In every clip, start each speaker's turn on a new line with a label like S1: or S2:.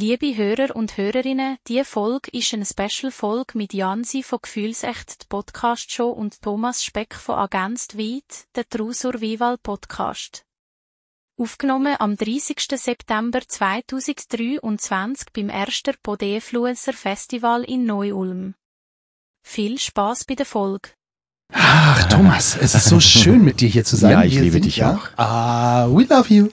S1: Liebe Hörer und Hörerinnen, diese Folge ist eine Special-Folge mit Jansi von Gefühlsecht, die Podcast-Show und Thomas Speck von Agenzd Weit, der True Survival Podcast. Aufgenommen am 30. September 2023 beim ersten Podefluencer Festival in Neu-Ulm. Viel Spaß bei der Folge.
S2: Ach, Thomas, es ist so schön mit dir hier zu sein.
S3: Ja, ich
S2: Wir
S3: liebe
S2: sind
S3: dich
S2: ja-
S3: auch.
S2: Ah, we love you.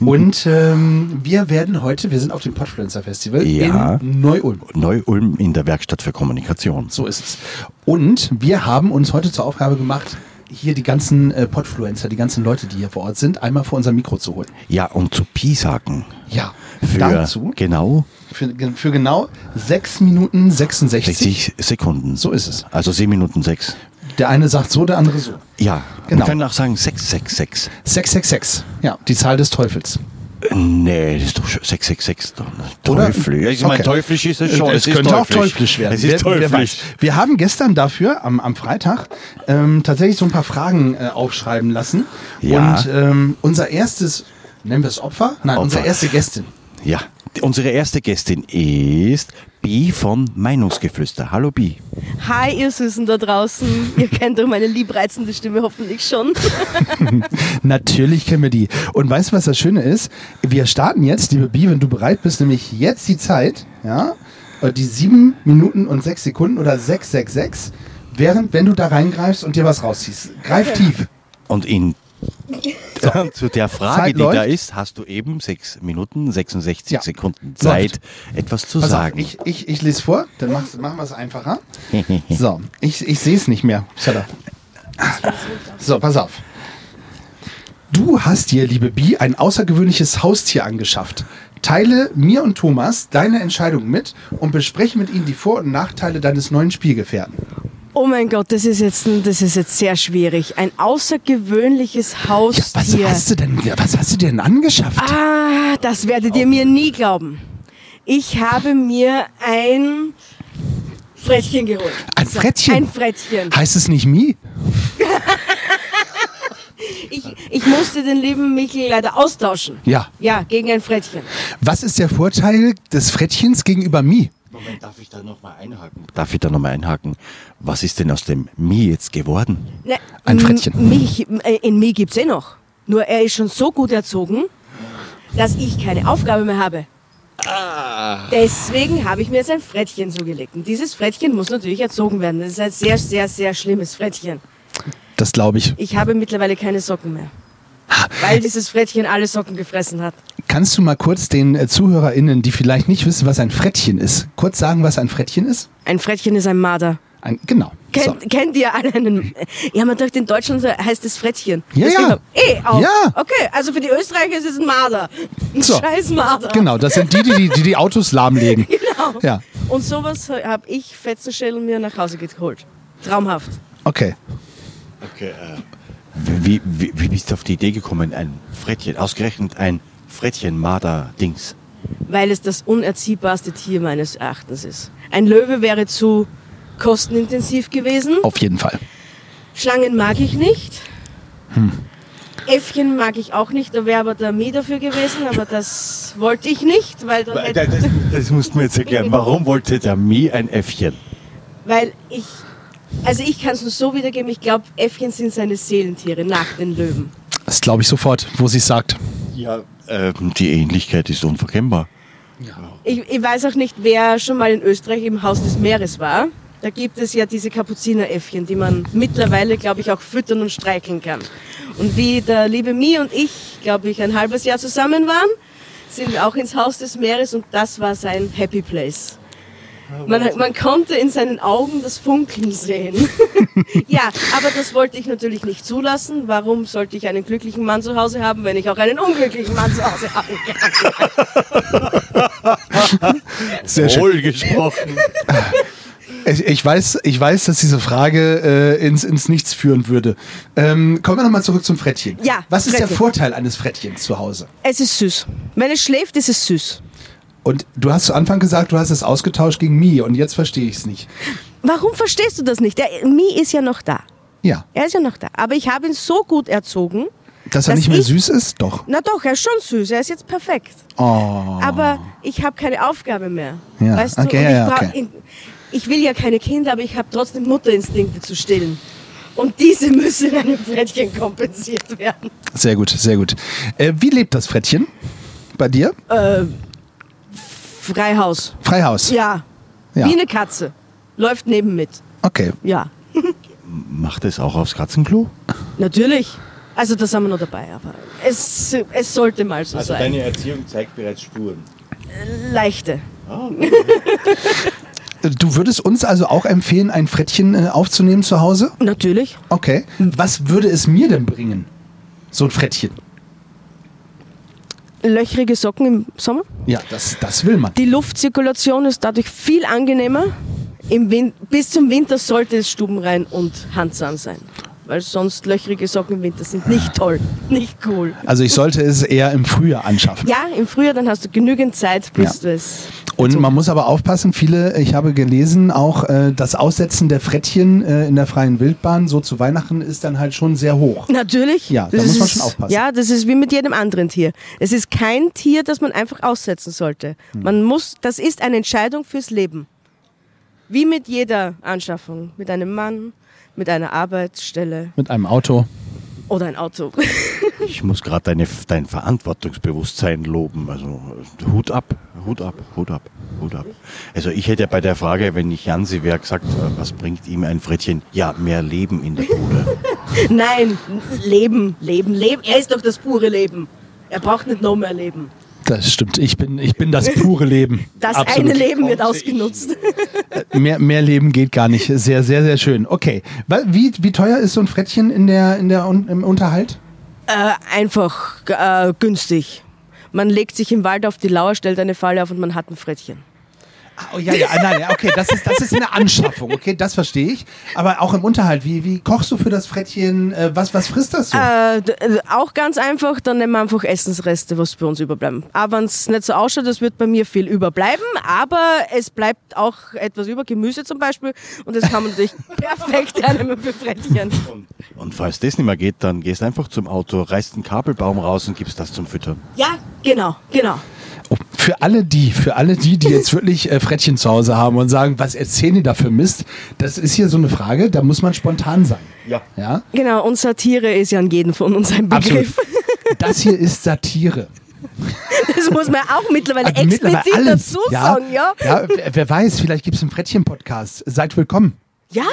S2: Und ähm, wir werden heute, wir sind auf dem Podfluencer Festival
S3: Ja.
S2: in Neu-Ulm.
S3: Neu-Ulm in der Werkstatt für Kommunikation.
S2: So ist es. Und wir haben uns heute zur Aufgabe gemacht, hier die ganzen äh, Podfluencer, die ganzen Leute, die hier vor Ort sind, einmal vor unser Mikro zu holen.
S3: Ja, und zu Pi sagen.
S2: Ja,
S3: Für,
S2: dazu
S3: genau
S2: für, für genau 6 Minuten 66.
S3: 60 Sekunden.
S2: So ist es.
S3: Also 7 Minuten 6.
S2: Der eine sagt so, der andere so.
S3: Ja,
S2: Genau.
S3: wir können auch sagen 666.
S2: 666. Ja, die Zahl des Teufels.
S3: Nee, das ist doch schon 666. Doch, ne?
S2: Oder?
S3: Teufel. Ja, ich meine,
S2: Okay.
S3: teuflisch ist es schon.
S2: Es
S3: ist
S2: könnte auch
S3: teuflisch.
S2: teuflisch werden.
S3: Es ist
S2: Wer- wer
S3: teuflisch.
S2: Wir haben gestern dafür, am, am Freitag, ähm, tatsächlich so ein paar Fragen äh, aufschreiben lassen.
S3: Ja.
S2: Und ähm, unser erstes, nennen wir es Opfer? Nein,
S3: Opfer.
S2: unsere erste Gästin.
S3: Ja, unsere erste Gästin ist Bi von Meinungsgeflüster. Hallo Bi.
S4: Hi, ihr Süßen da draußen. Ihr kennt doch meine liebreizende Stimme hoffentlich schon.
S2: Natürlich kennen wir die. Und weißt du, was das Schöne ist? Wir starten jetzt, liebe Bi, wenn du bereit bist, nämlich jetzt die Zeit, ja, äh, die sieben Minuten und sechs Sekunden oder 666, während, wenn du da reingreifst und dir was rausziehst. Greif tief.
S3: Und in zu der Frage,
S2: Zeit
S3: die da
S2: läuft.
S3: ist, hast du eben 6 Minuten 66
S2: Ja.
S3: Sekunden Zeit, etwas zu
S2: Pass
S3: sagen.
S2: Auf, ich, ich, ich lese vor, dann machen wir es einfacher. So, ich, ich sehe es nicht mehr. So, pass auf. Du hast dir, liebe Bi, ein außergewöhnliches Haustier angeschafft. Teile mir und Thomas deine Entscheidung mit und bespreche mit ihnen die Vor- und Nachteile deines neuen Spielgefährten.
S4: Oh mein Gott, das ist jetzt, das ist jetzt sehr schwierig. Ein außergewöhnliches
S2: Ja, was
S4: Haustier.
S2: hast du denn, was hast du dir denn angeschafft?
S4: ah, das werdet ihr mir nie glauben. Ich habe mir ein Frettchen geholt.
S2: Ein Frettchen?
S4: Ein Frettchen.
S2: Heißt es nicht Mi?
S4: Ich, ich musste den lieben Michel leider austauschen.
S2: Ja.
S4: Ja, gegen ein Frettchen.
S2: Was ist der Vorteil des Frettchens gegenüber Mi?
S3: Moment, darf ich da nochmal einhaken? Darf ich da nochmal einhaken? Was ist denn aus dem Mi jetzt geworden?
S4: Ne,
S2: Ein Frettchen.
S4: Mich, äh, in mir gibt's eh noch. Nur er ist schon so gut erzogen, dass ich keine Aufgabe mehr habe. Deswegen habe ich mir jetzt ein Frettchen zugelegt. Und dieses Frettchen muss natürlich erzogen werden. Das ist ein sehr, sehr, sehr schlimmes Frettchen.
S2: Das glaube ich.
S4: Ich habe mittlerweile keine Socken mehr. Weil dieses Frettchen alle Socken gefressen hat.
S2: Kannst du mal kurz den äh, ZuhörerInnen, die vielleicht nicht wissen, was ein Frettchen ist, kurz sagen, was ein Frettchen ist?
S4: Ein Frettchen ist ein Marder.
S2: Ein, genau. So.
S4: Kennt, kennt ihr alle einen? Ja, man dachte, in Deutschland heißt es Frettchen.
S2: Ja,
S4: Deswegen
S2: ja.
S4: Eh, auch.
S2: Ja.
S4: Okay, also für die Österreicher ist es ein Marder. Ein
S2: So.
S4: scheiß Marder.
S2: Genau, das sind die, die die, die, die Autos lahmlegen.
S4: Genau.
S2: Ja,
S4: Und sowas habe ich Fetzenschädel mir nach Hause geholt. Traumhaft.
S2: okay.
S3: Okay, äh, wie, wie, wie bist du auf die Idee gekommen, ein Frettchen, ausgerechnet ein Frettchen-Marder-Dings?
S4: Weil es das unerziehbarste Tier meines Erachtens ist. Ein Löwe wäre zu kostenintensiv gewesen.
S2: Auf jeden Fall.
S4: Schlangen mag ich nicht. Äffchen mag ich auch nicht. Da wäre aber der Mie dafür gewesen, aber das wollte ich nicht, weil dann hätte,
S3: Das, das musst du mir jetzt erklären. Warum wollte der Mi ein Äffchen?
S4: weil ich, also ich kann es nur so wiedergeben, ich glaube, Äffchen sind seine Seelentiere nach den Löwen.
S2: Das glaube ich sofort, wo sie es sagt.
S3: Ja, ähm, die Ähnlichkeit ist unverkennbar.
S4: Ich, ich weiß auch nicht, wer schon mal in Österreich im Haus des Meeres war. Da gibt es ja diese Kapuzineräffchen, die man mittlerweile, glaube ich, auch füttern und streicheln kann. Und wie der liebe Mi und ich, glaube ich, ein halbes Jahr zusammen waren, sind wir auch ins Haus des Meeres und das war sein Happy Place. Man, man konnte in seinen Augen das Funkeln sehen. ja, aber das wollte ich natürlich nicht zulassen. Warum sollte ich einen glücklichen Mann zu Hause haben, wenn ich auch einen unglücklichen Mann zu Hause haben kann?
S2: Sehr schön.
S3: Wohl gesprochen.
S2: Ich, ich, weiß, ich weiß, dass diese Frage äh, ins, ins Nichts führen würde. Ähm, kommen wir nochmal zurück zum Frettchen.
S4: Ja,
S2: Was ist der
S4: Frettchen.
S2: Vorteil eines Frettchens zu Hause?
S4: Es ist süß. Wenn es schläft, ist es süß.
S2: Und du hast zu Anfang gesagt, du hast es ausgetauscht gegen Mi und jetzt verstehe ich es nicht.
S4: Warum verstehst du das nicht? Der Mi ist ja noch da.
S2: Ja,
S4: Er ist ja noch da. Aber ich habe ihn so gut erzogen.
S2: dass er
S4: Dass
S2: nicht mehr
S4: ich-
S2: süß ist? Doch.
S4: Na doch, er ist schon süß. Er ist jetzt perfekt.
S2: Oh.
S4: Aber ich habe keine Aufgabe mehr.
S2: Ja,
S4: Weißt du?
S2: okay,
S4: Und
S2: ja,
S4: ich,
S2: ja,
S4: brauch-
S2: okay.
S4: ich will ja keine Kinder, aber ich habe trotzdem Mutterinstinkte zu stillen. Und diese müssen in einem Frettchen kompensiert werden.
S2: Sehr gut, sehr gut. Äh, wie lebt das Frettchen bei dir?
S4: Freihaus.
S2: Freihaus.
S4: Ja.
S2: Ja.
S4: Wie eine Katze. Läuft neben mit.
S2: Okay.
S4: Ja.
S3: Macht es auch aufs Katzenklo?
S4: Natürlich. Also da sind wir noch dabei, aber es, es sollte mal so
S3: Also
S4: sein.
S3: deine Erziehung zeigt bereits Spuren.
S4: Leichte.
S2: Du würdest uns also auch empfehlen, ein Frettchen äh, aufzunehmen zu Hause?
S4: Natürlich.
S2: Okay. Was würde es mir denn bringen? So ein Frettchen.
S4: Löchrige Socken im Sommer.
S2: Ja, das, das will man.
S4: Die Luftzirkulation ist dadurch viel angenehmer. Im Win bis zum Winter sollte es stubenrein und handsam sein. Weil sonst löchrige Socken im Winter sind nicht toll, nicht cool.
S2: Also ich sollte es eher im Frühjahr anschaffen.
S4: Ja, im Frühjahr, dann hast du genügend Zeit, bis
S2: Ja.
S4: du es.
S2: Und man muss aber aufpassen, viele, ich habe gelesen, auch äh, das Aussetzen der Frettchen äh, in der freien Wildbahn, so zu Weihnachten, ist dann halt schon sehr hoch.
S4: Natürlich.
S2: Ja, da
S4: Das
S2: muss man schon aufpassen.
S4: Ja, das ist wie mit jedem anderen Tier. Es ist kein Tier, das man einfach aussetzen sollte.
S2: Hm.
S4: Man muss, das ist eine Entscheidung fürs Leben. Wie mit jeder Anschaffung. Mit einem Mann, mit einer Arbeitsstelle
S2: Mit einem Auto.
S4: oder ein Auto.
S3: Ich muss gerade deine, dein Verantwortungsbewusstsein loben. Also Hut ab, Hut ab, Hut ab, Hut ab. Also ich hätte ja bei der Frage, wenn ich Jansi wäre, gesagt, äh, was bringt ihm ein Frettchen? Ja, mehr Leben in der Bude.
S4: Nein, Leben, Leben, Leben. Er ist doch das pure Leben. Er braucht nicht noch mehr Leben.
S2: Das stimmt. Ich bin, ich bin das pure Leben.
S4: Das
S2: Absolut.
S4: eine Leben wird ausgenutzt.
S2: Mehr, mehr Leben geht gar nicht. Sehr, sehr, sehr schön. Okay. Wie, wie teuer ist so ein Frettchen in der, in der, im Unterhalt?
S4: Äh, einfach äh, günstig. Man legt sich im Wald auf die Lauer, stellt eine Falle auf und man hat ein Frettchen.
S2: Oh, ja, ja, nein, ja, okay, das ist, das ist eine Anschaffung, okay, das verstehe ich. Aber auch im Unterhalt, wie, wie kochst du für das Frettchen? Äh, was, was frisst das so?
S4: Äh, äh, auch ganz einfach, dann nehmen wir einfach Essensreste, was bei uns überbleiben. Aber wenn es nicht so ausschaut, es wird bei mir viel überbleiben, aber es bleibt auch etwas über, Gemüse zum Beispiel, und das kann man natürlich perfekt hernehmen für Frettchen.
S3: Und, und falls das nicht mehr geht, dann gehst einfach zum Auto, reißt einen Kabelbaum raus und gibst das zum Füttern.
S4: Ja, genau, genau.
S2: Für alle die, für alle die, die jetzt wirklich äh, Frettchen zu Hause haben und sagen, was erzählen die da für Mist? Das ist hier so eine Frage, da muss man spontan sein.
S3: Ja.
S2: Ja,
S4: Genau, und Satire ist ja an jeden von uns ein
S2: absolut.
S4: Begriff.
S2: Das hier ist Satire.
S4: Das muss man auch mittlerweile
S2: Also mittlerweile
S4: explizit
S2: alles.
S4: dazu sagen, ja?
S2: ja wer, wer weiß, vielleicht gibt es einen Frettchen-Podcast. Seid willkommen.
S4: Ja,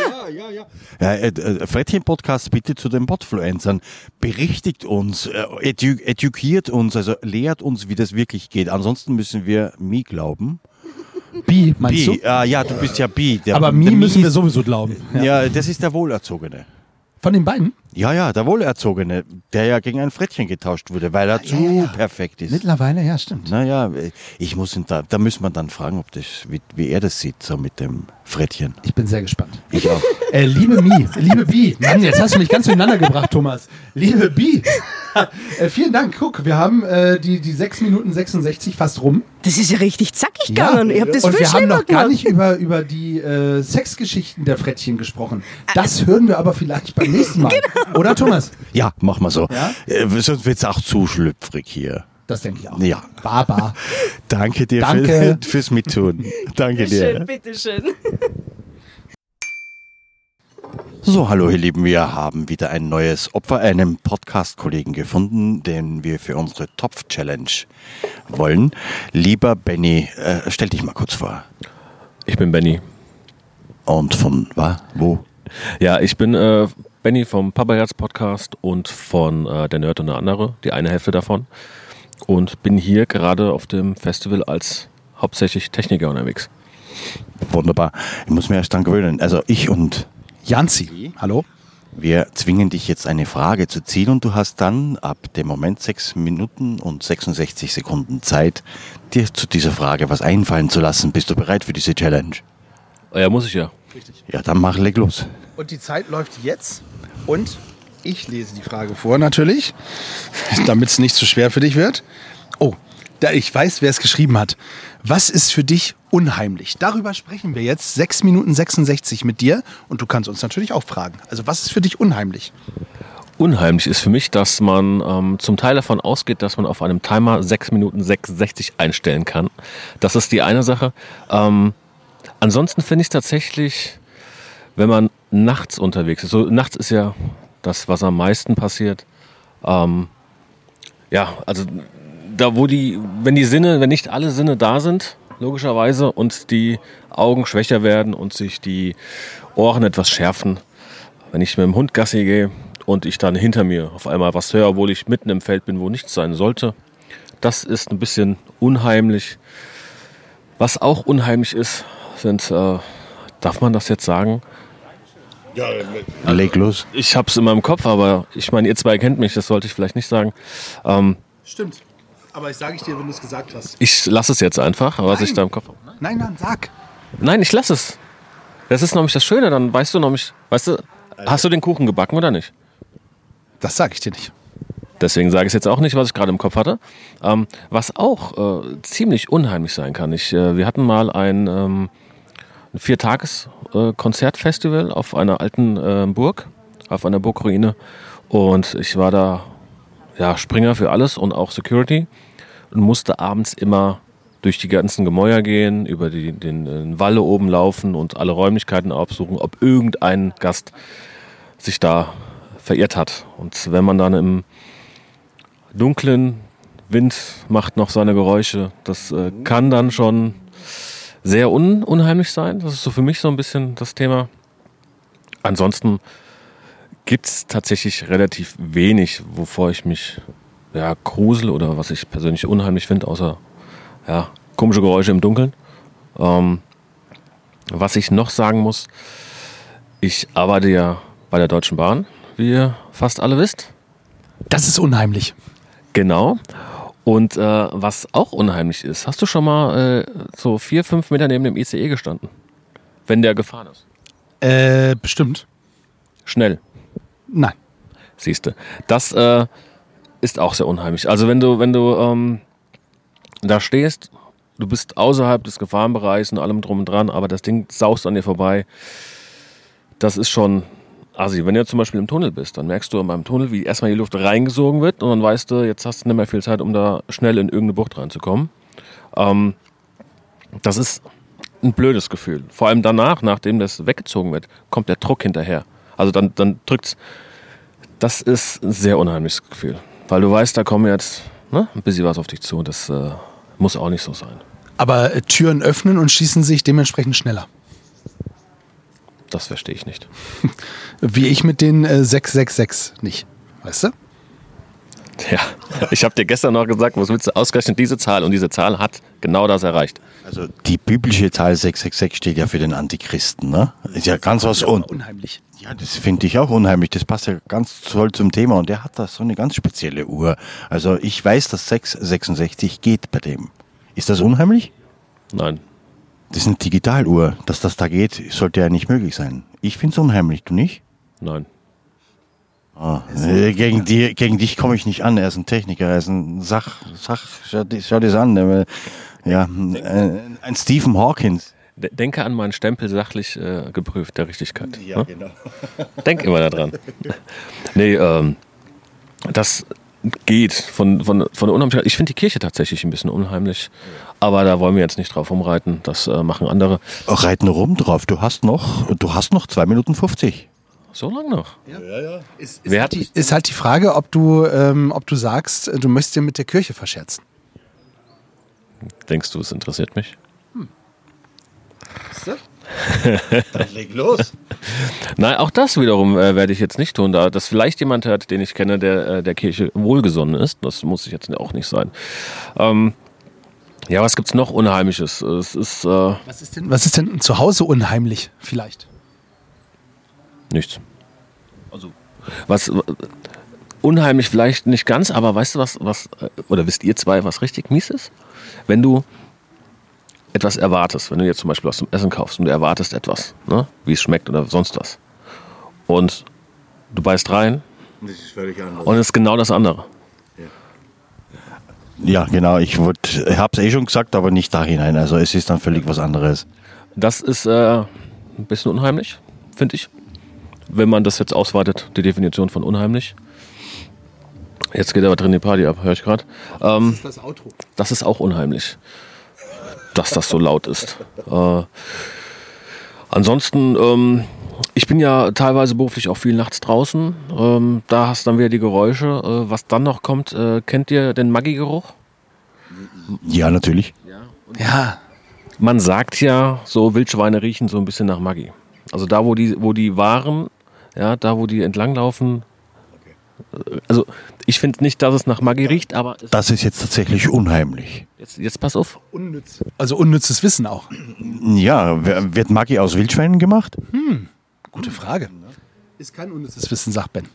S3: Ja, äh, äh, Frettchen-Podcast bitte zu den Podfluencern. Berichtigt uns, äh, edu edukiert uns, also lehrt uns, wie das wirklich geht. Ansonsten müssen wir Mi glauben.
S2: Bi, meinst
S3: Bi,
S2: du?
S3: ah, ja, du bist ja Bi. Der,
S2: Aber Mi müssen wir sowieso glauben. Ja.
S3: Ja, das ist der Wohlerzogene.
S2: Von den beiden?
S3: Ja, ja, der Wohlerzogene, der ja gegen ein Frettchen getauscht wurde, weil er zu
S2: ja, ja.
S3: perfekt ist.
S2: Mittlerweile, ja, stimmt.
S3: Naja, ich muss ihn da, da müssen wir dann fragen, ob das, wie, wie er das sieht, so mit dem Frettchen.
S2: Ich bin sehr gespannt.
S3: Ich auch.
S2: Äh, liebe Mi, liebe Bi, Mann, jetzt hast du mich ganz durcheinander gebracht, Thomas. Liebe Bi, äh, vielen Dank. Guck, wir haben äh, die, die 6 Minuten 66 fast rum.
S4: das ist ja richtig zackig gegangen. Ich hab das
S2: Und wir haben noch gar
S4: gemacht.
S2: nicht über, über die äh, Sexgeschichten der Frettchen gesprochen. Das hören wir aber vielleicht beim nächsten Mal. Oder, Thomas?
S3: Ja, mach mal so.
S2: Ja?
S3: Äh, sonst wird's auch zu schlüpfrig hier.
S2: Das denke ich auch.
S3: Ja.
S2: Baba.
S3: Danke dir
S2: Danke.
S3: Für, fürs Mittun. Danke
S4: Schön,
S3: dir.
S4: bitteschön.
S3: So, hallo ihr Lieben, wir haben wieder ein neues Opfer, einen Podcast-Kollegen gefunden, den wir für unsere Topf-Challenge wollen. Lieber Benny, äh, stell dich mal kurz vor.
S5: Ich bin Benny.
S3: Und von wa, wo?
S5: Ja, ich bin äh, Benny vom Papaherz Podcast und von äh, Der Nerd und der andere, die eine Hälfte davon. Und bin hier gerade auf dem Festival als hauptsächlich Techniker unterwegs.
S3: Wunderbar. Ich muss mir erst dran gewöhnen. Also ich und
S2: Janzi. Hallo?
S3: wir zwingen dich jetzt eine Frage zu ziehen und du hast dann ab dem Moment sechs Minuten und 66 Sekunden Zeit, dir zu dieser Frage was einfallen zu lassen. Bist du bereit für diese Challenge?
S5: Ja, muss ich ja.
S2: Richtig.
S3: Ja, dann mach leg los.
S2: Und die Zeit läuft jetzt. Und ich lese die Frage vor natürlich, damit es nicht zu schwer für dich wird. Oh, da ich weiß, wer es geschrieben hat. Was ist für dich unheimlich? Darüber sprechen wir jetzt 6 Minuten 66 mit dir und du kannst uns natürlich auch fragen. Also was ist für dich unheimlich?
S5: Unheimlich ist für mich, dass man ähm, zum Teil davon ausgeht, dass man auf einem Timer 6 Minuten 66 einstellen kann. Das ist die eine Sache. Ähm, ansonsten finde ich es tatsächlich, wenn man nachts unterwegs ist. So, nachts ist ja das, was am meisten passiert. Ähm, ja, also da wo die, wenn die Sinne, wenn nicht alle Sinne da sind, logischerweise, und die Augen schwächer werden und sich die Ohren etwas schärfen, wenn ich mit dem Hund Gassi gehe und ich dann hinter mir auf einmal was höre, obwohl ich mitten im Feld bin, wo nichts sein sollte, das ist ein bisschen unheimlich. Was auch unheimlich ist, sind, äh, darf man das jetzt sagen?
S3: Leg los.
S5: Ich hab's in meinem Kopf, aber ich meine, ihr zwei kennt mich, das sollte ich vielleicht nicht sagen. Ähm,
S2: Stimmt. Aber ich sage ich dir, wenn du es gesagt hast.
S5: ich lasse es jetzt einfach, was ich da im Kopf habe.
S2: Nein, nein, sag.
S5: Nein, ich lasse es. Das ist nämlich das Schöne, dann weißt du nämlich, weißt du, hast du den Kuchen gebacken oder nicht?
S2: Das sage ich dir nicht.
S5: Deswegen sage ich es jetzt auch nicht, was ich gerade im Kopf hatte. Ähm, was auch äh, ziemlich unheimlich sein kann. Ich, äh, wir hatten mal ein, ähm, ein Viertages-Konzertfestival auf einer alten äh, Burg, auf einer Burgruine. Und ich war da ja, Springer für alles und auch Security und musste abends immer durch die ganzen Gemäuer gehen, über die, den, den Walle oben laufen und alle Räumlichkeiten aufsuchen, ob irgendein Gast sich da verirrt hat. Und wenn man dann im dunklen Wind macht noch seine Geräusche, das äh, kann dann schon sehr un unheimlich sein. Das ist so für mich so ein bisschen das Thema. Ansonsten gibt es tatsächlich relativ wenig, wovor ich mich ja, grusel oder was ich persönlich unheimlich finde, außer ja, komische Geräusche im Dunkeln. Ähm, was ich noch sagen muss, ich arbeite ja bei der Deutschen Bahn, wie ihr fast alle wisst.
S2: Das ist unheimlich.
S5: Genau. Und äh, was auch unheimlich ist, hast du schon mal äh, so vier, fünf Meter neben dem ICE gestanden? Wenn der gefahren ist.
S2: Äh, bestimmt.
S5: Schnell.
S2: Nein.
S5: Siehste. Das äh, ist auch sehr unheimlich. Also wenn du, wenn du ähm, da stehst, du bist außerhalb des Gefahrenbereichs und allem drum und dran, aber das Ding saust an dir vorbei. Das ist schon assi. Wenn du zum Beispiel im Tunnel bist, dann merkst du meinem Tunnel, wie erstmal die Luft reingesogen wird und dann weißt du, jetzt hast du nicht mehr viel Zeit, um da schnell in irgendeine Bucht reinzukommen. Ähm, das ist ein blödes Gefühl. Vor allem danach, nachdem das weggezogen wird, kommt der Druck hinterher. Also dann, dann drückt's. Das ist ein sehr unheimliches Gefühl. Weil du weißt, da kommen jetzt ne, ein bisschen was auf dich zu. Das äh, muss auch nicht so sein.
S2: Aber äh, Türen öffnen und schließen sich dementsprechend schneller.
S5: Das verstehe ich nicht.
S2: Wie ich mit den äh, 666 nicht. Weißt du?
S5: Ja, ich habe dir gestern noch gesagt, was willst du ausgerechnet diese Zahl und diese Zahl hat genau das erreicht.
S3: Also die biblische Zahl 666 steht ja für den Antichristen, ne? Ist ja ganz was un
S2: Unheimlich.
S3: Ja, das finde ich auch unheimlich. Das passt ja ganz toll zum Thema und der hat da so eine ganz spezielle Uhr. Also ich weiß, dass 666 geht bei dem. Ist das unheimlich?
S5: Nein,
S3: Das ist eine Digitaluhr. Dass das da geht, sollte ja nicht möglich sein. Ich finde es unheimlich, du nicht?
S5: nein.
S3: Ah, äh, gegen, die, gegen dich komme ich nicht an. Er ist ein Techniker, er ist ein Sach... Sach schau, dir- schau dir das an. Ja, äh, ein Stephen Hawkins.
S5: Denke an meinen Stempel sachlich äh, geprüft der Richtigkeit. ne?
S3: genau.
S5: Denk immer daran. nee, ähm, das geht von, von, von der Unheimlichkeit. Ich finde die Kirche tatsächlich ein bisschen unheimlich, aber da wollen wir jetzt nicht drauf rumreiten. Das äh, machen andere.
S3: Reiten rum drauf. Du hast noch, du hast noch 2 Minuten 50.
S5: So lange noch.
S2: Ist,
S5: Wer hat
S2: Ist halt die Frage, ob du, ähm, ob du sagst, du möchtest dir mit der Kirche verscherzen.
S5: Denkst du, es interessiert mich?
S3: Leg los.
S5: Nein, auch das wiederum äh, werde ich jetzt nicht tun, da das vielleicht jemand hört, den ich kenne, der äh, der Kirche wohlgesonnen ist. Das muss ich jetzt auch nicht sein. Ähm, ja, was gibt's noch Unheimliches? Es ist äh,
S2: Was ist denn, was ist denn zu Hause unheimlich vielleicht?
S5: nichts. Also was unheimlich vielleicht nicht ganz, aber weißt du was, was äh, oder wisst ihr zwei, was richtig mies ist? Wenn du etwas erwartest, wenn du jetzt zum Beispiel was zum Essen kaufst und du erwartest etwas, ne? wie es schmeckt oder sonst was. Und du beißt rein
S3: Das ist völlig anders.
S5: und es ist genau das andere.
S3: Ja, genau. Ich habe es eh schon gesagt, aber nicht da hinein. Also es ist dann völlig was anderes.
S5: Das ist äh, ein bisschen unheimlich, finde ich. Wenn man das jetzt ausweitet, die Definition von unheimlich. Jetzt geht aber drin die Party ab, höre ich gerade. Ähm,
S2: Das Outro.
S5: das ist auch unheimlich, dass das so laut ist. Äh, ansonsten, ähm, ich bin ja teilweise beruflich auch viel nachts draußen. Ähm, da hast du dann wieder die Geräusche. Äh, was dann noch kommt, äh, kennt ihr den Maggi-Geruch?
S3: Ja, natürlich.
S2: Ja.
S5: Man sagt ja, so Wildschweine riechen so ein bisschen nach Maggi. Also da, wo die, wo die waren, ja, da, wo die entlanglaufen. Also ich finde nicht, dass es nach Maggi riecht, aber es,
S3: Das ist jetzt tatsächlich unheimlich.
S5: jetzt, jetzt pass auf.
S2: Unnütz. Also unnützes Wissen auch.
S3: Ja, wird Maggi aus Wildschweinen gemacht?
S2: Gute Frage. Ist kein unnützes Wissen, sagt Ben.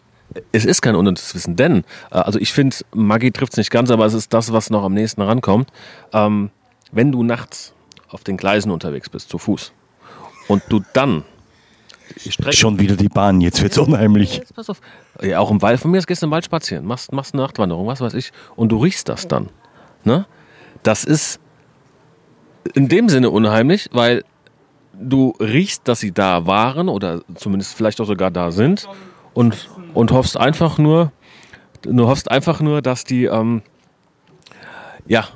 S5: Es ist kein unnützes Wissen, denn, äh, also ich finde, Maggi trifft es nicht ganz, aber es ist das, was noch am nächsten rankommt. Ähm, wenn du nachts auf den Gleisen unterwegs bist, zu Fuß, und du dann Strecke
S3: Schon wieder die Bahn, jetzt wird's unheimlich.
S5: Jetzt pass auf. Ja, auch im Wald, von mir gehst du im Wald spazieren, machst, machst eine Nachtwanderung, was weiß ich, und du riechst das dann. Ne? Das ist in dem Sinne unheimlich, weil du riechst, dass sie da waren oder zumindest vielleicht auch sogar da sind und, und hoffst einfach nur, du hoffst einfach nur, dass die ähm, ja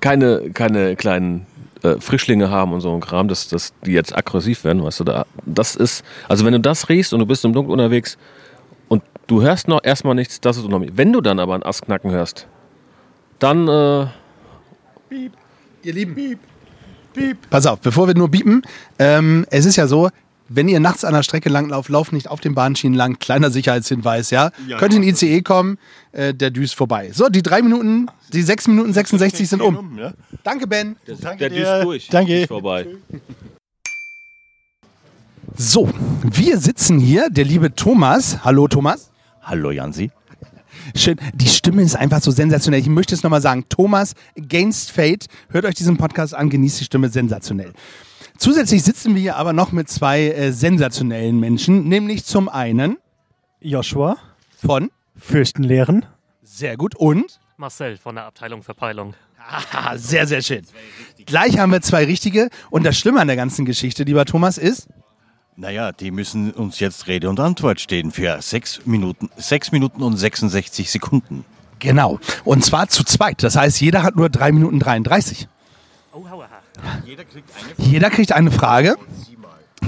S5: keine, keine kleinen äh, Frischlinge haben und so ein Kram, dass, dass die jetzt aggressiv werden, weißt du, da, das ist, also wenn du das riechst und du bist im Dunkeln unterwegs und du hörst noch erstmal nichts, das ist unheimlich. Wenn du dann aber ein Ast knacken hörst, dann, äh,
S2: Ihr Lieben. Piep. Piep. Pass auf, bevor wir nur biepen, ähm, es ist ja so, wenn ihr nachts an der Strecke langlauft, lauft nicht auf den Bahnschienen lang. Kleiner Sicherheitshinweis, ja. Könnt in den ICE kommen, äh, der düst vorbei. So, die drei Minuten, die sechs Minuten 66 sind um. Danke, Ben.
S5: der düst durch.
S3: Danke.
S5: Vorbei.
S2: So, wir sitzen hier, der liebe Thomas. Hallo, Thomas.
S3: Hallo Jansi.
S2: Schön. Die Stimme ist einfach so sensationell. Ich möchte es nochmal sagen. Thomas Against Fate. Hört euch diesen Podcast an, genießt die Stimme sensationell. Zusätzlich sitzen wir hier aber noch mit zwei äh, sensationellen Menschen, nämlich zum einen
S6: Joshua,
S2: von
S6: Fürstenlehren.
S2: sehr gut und
S7: Marcel von der Abteilung Verpeilung.
S2: ah, sehr, sehr schön. Gleich haben wir zwei richtige und das Schlimme an der ganzen Geschichte, lieber Thomas, ist,
S3: Naja, die müssen uns jetzt Rede und Antwort stehen für sechs Minuten, sechs Minuten und 66 Sekunden.
S2: genau, und zwar zu zweit. Das heißt, jeder hat nur drei Minuten 33.
S7: Oh, hauaha.
S2: Jeder kriegt eine Frage.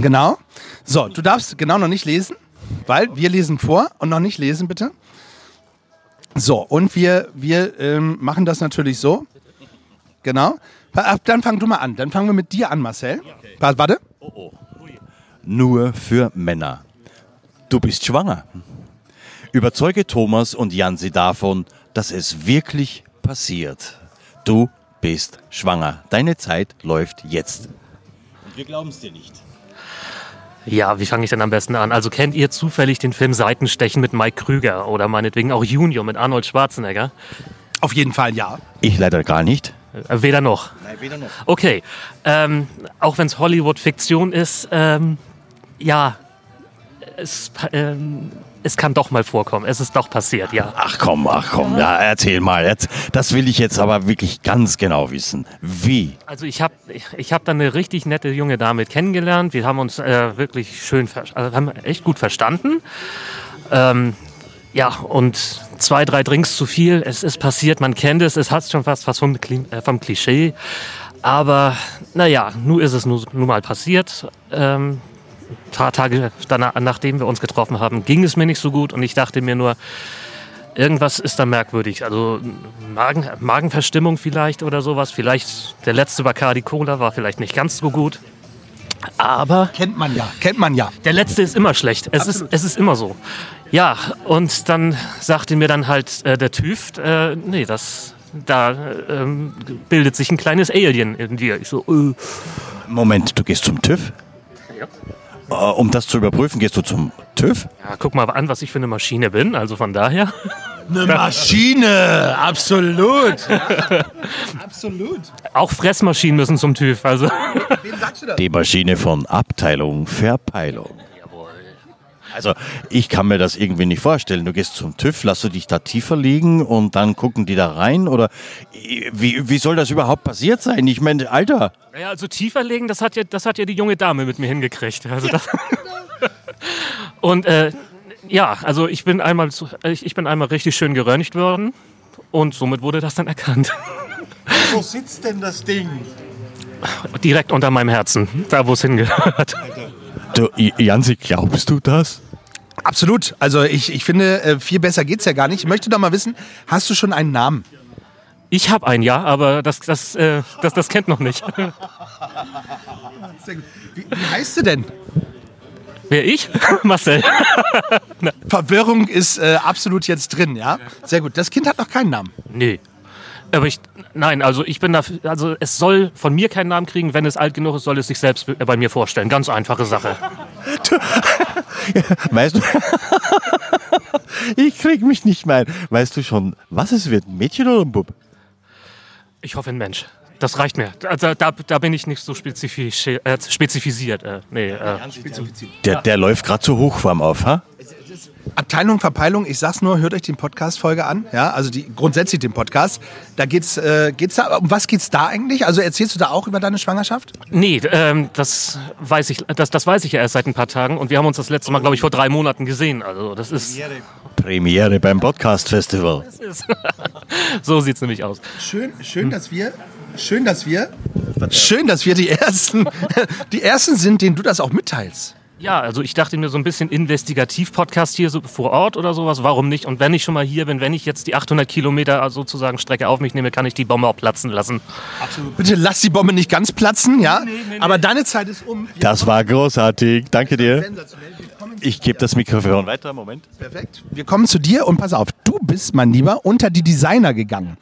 S2: Genau. So, du darfst genau noch nicht lesen, weil wir lesen vor und noch nicht lesen, bitte. So, und wir, wir ähm, machen das natürlich so. Genau. Dann fang du mal an. Dann fangen wir mit dir an, Marcel. Warte.
S3: Nur für Männer. Du bist schwanger. Überzeuge Thomas und Jansi davon, dass es wirklich passiert. Du bist schwanger. Deine Zeit läuft jetzt. Und wir glauben es dir nicht.
S7: Ja, wie fange ich denn am besten an? Also kennt ihr zufällig den Film Seitenstechen mit Mike Krüger oder meinetwegen auch Junior mit Arnold Schwarzenegger?
S2: Auf jeden Fall ja.
S3: Ich leider gar nicht.
S7: Äh, weder noch.
S3: Nein, weder noch.
S7: Okay, ähm, auch wenn es Hollywood-Fiktion ist, ähm, ja, es, ähm, es kann doch mal vorkommen. Es ist doch passiert, ja.
S3: Ach komm, ach komm, ja, erzähl mal. Jetzt, das will ich jetzt aber wirklich ganz genau wissen. Wie?
S7: Also ich habe ich, hab dann eine richtig nette junge Dame kennengelernt. Wir haben uns äh, wirklich schön, also haben echt gut verstanden. Ähm, ja, und zwei, drei Drinks zu viel. Es ist passiert, man kennt es. Es hat schon fast was vom, äh, vom Klischee. Aber naja, nun ist es nun, mal passiert. Ähm, paar Tage danach, nachdem wir uns getroffen haben, ging es mir nicht so gut. Und ich dachte mir nur, irgendwas ist da merkwürdig. Also Magen, Magenverstimmung vielleicht oder sowas. Vielleicht der letzte Bacardi Cola war vielleicht nicht ganz so gut. Aber
S2: Kennt man ja. Kennt man ja.
S7: der letzte ist immer schlecht. Es ist, es ist immer so. Ja, und dann sagte mir dann halt äh, der TÜV, äh, nee, das, da äh, ähm, bildet sich ein kleines Alien in dir. Ich so, äh,
S3: Moment, du gehst zum TÜV?
S7: Ja.
S3: Äh, um das zu überprüfen, gehst du zum TÜV?
S7: ja, guck mal an, was ich für eine Maschine bin. Also von daher.
S2: Eine Maschine, absolut. absolut.
S7: Auch Fressmaschinen müssen zum TÜV. Also.
S2: Wem sagst du das?
S3: Die Maschine von Abteilung Verpeilung. Also ich kann mir das irgendwie nicht vorstellen. Du gehst zum TÜV, lass du dich da tiefer liegen und dann gucken die da rein oder wie, wie soll das überhaupt passiert sein? Ich meine, Alter.
S7: Ja, also tiefer legen, das hat ja, das hat ja die junge Dame mit mir hingekriegt. Also das und äh, ja, also ich bin einmal, zu- ich, ich bin einmal richtig schön geröntgt worden und somit wurde das dann erkannt.
S3: Wo sitzt denn das Ding?
S7: Direkt unter meinem Herzen, da wo es hingehört.
S3: Du, Jansi, glaubst du das?
S2: Absolut. Also ich, ich finde, äh, viel besser geht's ja gar nicht. Ich möchte doch mal wissen, hast du schon einen Namen?
S7: Ich habe ein Ja, aber das, das, äh, das, das kennt noch nicht.
S2: Wie, wie heißt du denn?
S7: Wer ich? Marcel.
S2: Verwirrung ist äh, absolut jetzt drin, ja? Sehr gut. Das Kind hat noch keinen Namen.
S7: Nee. Aber ich, nein, also ich bin da, also es soll von mir keinen Namen kriegen. Wenn es alt genug ist, soll es sich selbst bei mir vorstellen. Ganz einfache Sache.
S3: Weißt du? ich krieg mich nicht mehr ein. Weißt du schon, was es wird? Ein Mädchen oder ein Bub?
S7: Ich hoffe, ein Mensch. Das reicht mir. Also, da, da bin ich nicht so spezifisch, äh, spezifisiert. Äh, nee, äh,
S3: Der, der läuft gerade zur Hochform auf, ha?
S2: Abteilung Verpeilung, ich sag's nur, hört euch die Podcast-Folge an, ja, also die, grundsätzlich den Podcast. Da geht's, äh, geht's da, um was geht's da eigentlich? Also erzählst du da auch über deine Schwangerschaft?
S7: nee, ähm, das weiß ich, das, das weiß ich ja erst seit ein paar Tagen und wir haben uns das letzte Mal, glaube ich, vor drei Monaten gesehen. Also das ist,
S3: Premiere beim Podcast-Festival.
S7: so sieht's nämlich aus.
S2: Schön, schön, dass wir, schön, dass wir, schön, dass wir die ersten, die ersten sind, denen du das auch mitteilst.
S7: Ja, also ich dachte mir so ein bisschen Investigativ-Podcast hier so vor Ort oder sowas, warum nicht? Und wenn ich schon mal hier bin, wenn ich jetzt die 800 Kilometer sozusagen Strecke auf mich nehme, kann ich die Bombe auch platzen lassen.
S2: Bitte lass die Bombe nicht ganz platzen, ja? Aber deine Zeit ist um. Wir
S3: Das war großartig. Danke dir. Ich gebe das Mikrofon weiter. Moment.
S2: Perfekt. Wir kommen zu dir und pass auf, du bist, mein Lieber, unter die Designer gegangen.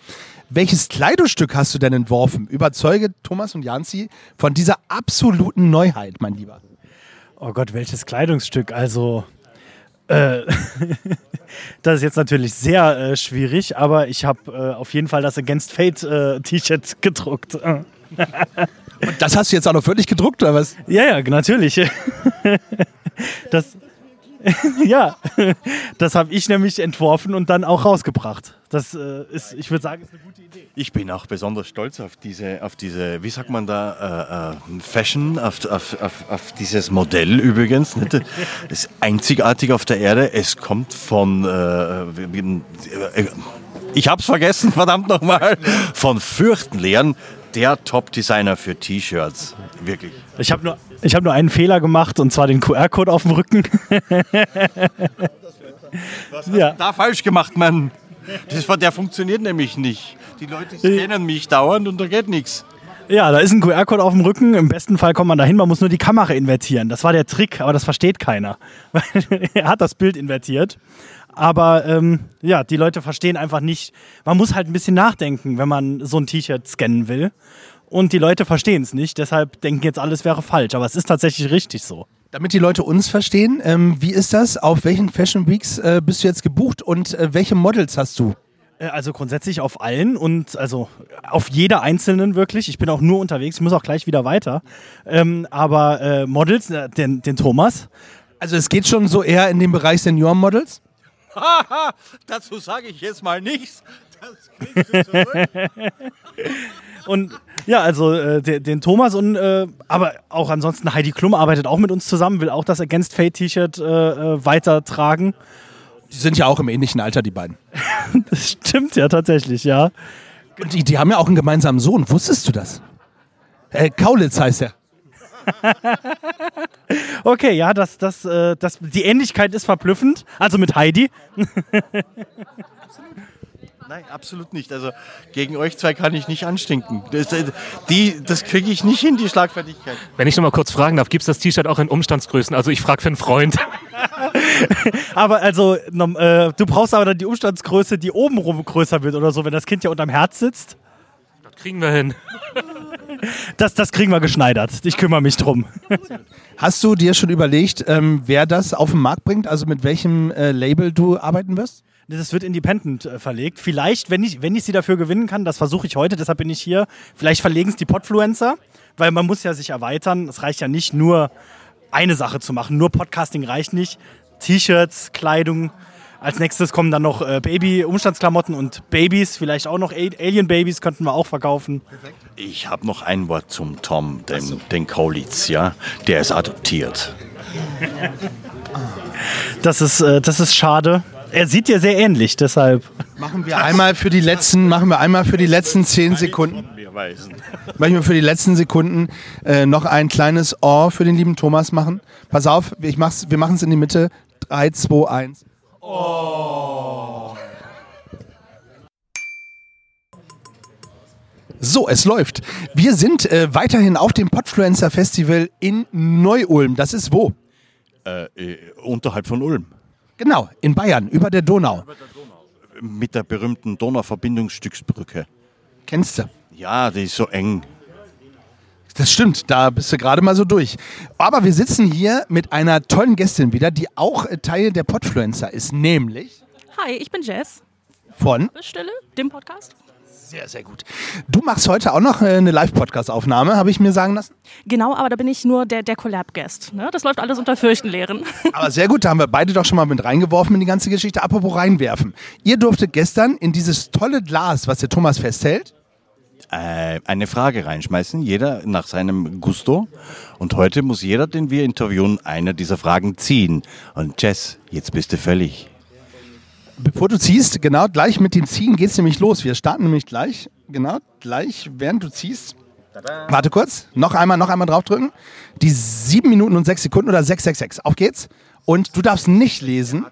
S2: Welches Kleidungsstück hast du denn entworfen? Überzeuge Thomas und Janzi von dieser absoluten Neuheit, mein Lieber.
S6: Oh Gott, welches Kleidungsstück? Also, äh, das ist jetzt natürlich sehr äh, schwierig, aber ich habe äh, auf jeden Fall das Against Fate äh, T-Shirt gedruckt.
S2: Und das hast du jetzt auch noch wirklich gedruckt, oder was?
S6: Ja, ja, natürlich. das, ja, das habe ich nämlich entworfen und dann auch rausgebracht. Das äh, ist, ich würde sagen, ist eine gute Idee.
S3: Ich bin auch besonders stolz auf diese, auf diese wie sagt man da, äh, äh, Fashion, auf, auf, auf, auf dieses Modell übrigens. Nicht? Das ist einzigartig auf der Erde. Es kommt von, äh, äh, ich hab's vergessen, verdammt nochmal, von Fürchtenlehren, der Top-Designer für T-Shirts. Wirklich.
S6: Ich habe nur, ich hab nur einen Fehler gemacht und zwar den QR-Code auf dem Rücken. ja.
S3: Da falsch gemacht, Mann. Das, war- der funktioniert nämlich nicht. Die Leute scannen mich dauernd und da geht nichts.
S6: Ja, da ist ein QR-Code auf dem Rücken. Im besten Fall kommt man dahin, man muss nur die Kamera invertieren. Das war der Trick, aber das versteht keiner. er hat das Bild invertiert. Aber ähm, ja, die Leute verstehen einfach nicht. Man muss halt ein bisschen nachdenken, wenn man so ein T-Shirt scannen will. Und die Leute verstehen es nicht, deshalb denken jetzt alles wäre falsch. Aber es ist tatsächlich richtig so.
S2: Damit die Leute uns verstehen, ähm, wie ist das? Auf welchen Fashion Weeks äh, bist du jetzt gebucht und äh, welche Models hast du?
S6: Äh, Also grundsätzlich auf allen und also auf jeder einzelnen wirklich. Ich bin auch nur unterwegs, ich muss auch gleich wieder weiter. Ähm, aber äh, Models, äh, den, den Thomas,
S2: Also es geht schon so eher in den Bereich Senioren-Models?
S3: Dazu sage ich jetzt mal nichts. Das kriegst du zurück.
S6: Und ja, also äh, den, den Thomas und äh, aber auch ansonsten Heidi Klum arbeitet auch mit uns zusammen, will auch das Against Fate T-Shirt äh, äh, weitertragen.
S2: Die sind ja auch im ähnlichen Alter, die beiden.
S6: Das stimmt ja tatsächlich, ja.
S2: Und die, die haben ja auch einen gemeinsamen Sohn. Wusstest du das? Äh, Kaulitz heißt er.
S6: Okay, ja, das, das, äh, das, die Ähnlichkeit ist verblüffend. Also mit Heidi.
S3: Nein, absolut nicht. Also gegen euch zwei kann ich nicht anstinken. Das, äh, die, das kriege ich nicht hin, die Schlagfertigkeit.
S7: Wenn ich noch mal kurz fragen darf, gibt es das T-Shirt auch in Umstandsgrößen? Also ich frage für einen Freund.
S6: Aber also, äh, du brauchst aber dann die Umstandsgröße, die obenrum größer wird oder so, wenn das Kind ja unterm Herz sitzt.
S7: Das kriegen wir hin.
S6: Das, das kriegen wir geschneidert. Ich kümmere mich drum.
S2: Hast du dir schon überlegt, ähm, wer das auf den Markt bringt? Also mit welchem äh, Label du arbeiten wirst?
S6: Das wird independent äh, verlegt. Vielleicht, wenn ich, wenn ich sie dafür gewinnen kann, das versuche ich heute, deshalb bin ich hier. Vielleicht verlegen es die Podfluencer, weil man muss ja sich erweitern. Es reicht ja nicht nur eine Sache zu machen. Nur Podcasting reicht nicht. T-Shirts, Kleidung. Als nächstes kommen dann noch äh, Baby-Umstandsklamotten und Babys, vielleicht auch noch Alien-Babys könnten wir auch verkaufen.
S3: Ich habe noch ein Wort zum Tom, den, den Kaulitz, ja. Der ist adoptiert.
S6: Das ist, äh, das ist schade. Er sieht dir sehr ähnlich, deshalb.
S2: Machen wir einmal für die letzten, machen wir einmal für die letzten zehn Sekunden. Machen wir für die letzten Sekunden äh, noch ein kleines Ohr für den lieben Thomas machen. Pass auf, ich mach's, wir machen es in die Mitte. 3, 2, 1. So, es läuft. Wir sind äh, weiterhin auf dem Podfluencer Festival in Neu-Ulm. Das ist wo?
S3: Äh, äh, unterhalb von Ulm.
S2: Genau, in Bayern, über der Donau.
S3: Mit der berühmten Donauverbindungsstücksbrücke.
S2: Kennst du?
S3: Ja, die ist so eng.
S2: Das stimmt, da bist du gerade mal so durch. Aber wir sitzen hier mit einer tollen Gästin wieder, die auch äh, Teil der Podfluencer ist, nämlich
S8: Hi, ich bin Jess.
S2: von.
S8: Stille, dem Podcast.
S2: Sehr, sehr gut. Du machst heute auch noch äh, eine Live-Podcast-Aufnahme, habe ich mir sagen lassen.
S8: Genau, aber da bin ich nur der, der Collab-Guest. Ne? Das läuft alles unter Fürchtenlehren.
S2: Aber sehr gut, da haben wir beide doch schon mal mit reingeworfen in die ganze Geschichte. Apropos reinwerfen. Ihr durftet gestern in dieses tolle Glas, was der Thomas festhält,
S3: Äh, eine Frage reinschmeißen, jeder nach seinem Gusto. Und heute muss jeder, den wir interviewen, eine dieser Fragen ziehen. Und Jess, jetzt bist du völlig.
S2: bevor du ziehst, genau, gleich mit dem Ziehen geht's nämlich los. Wir starten nämlich gleich, genau, gleich, während du ziehst. Warte kurz, noch einmal, noch einmal draufdrücken. Die sieben Minuten und sechs Sekunden oder 666. Auf geht's. Und du darfst nicht lesen.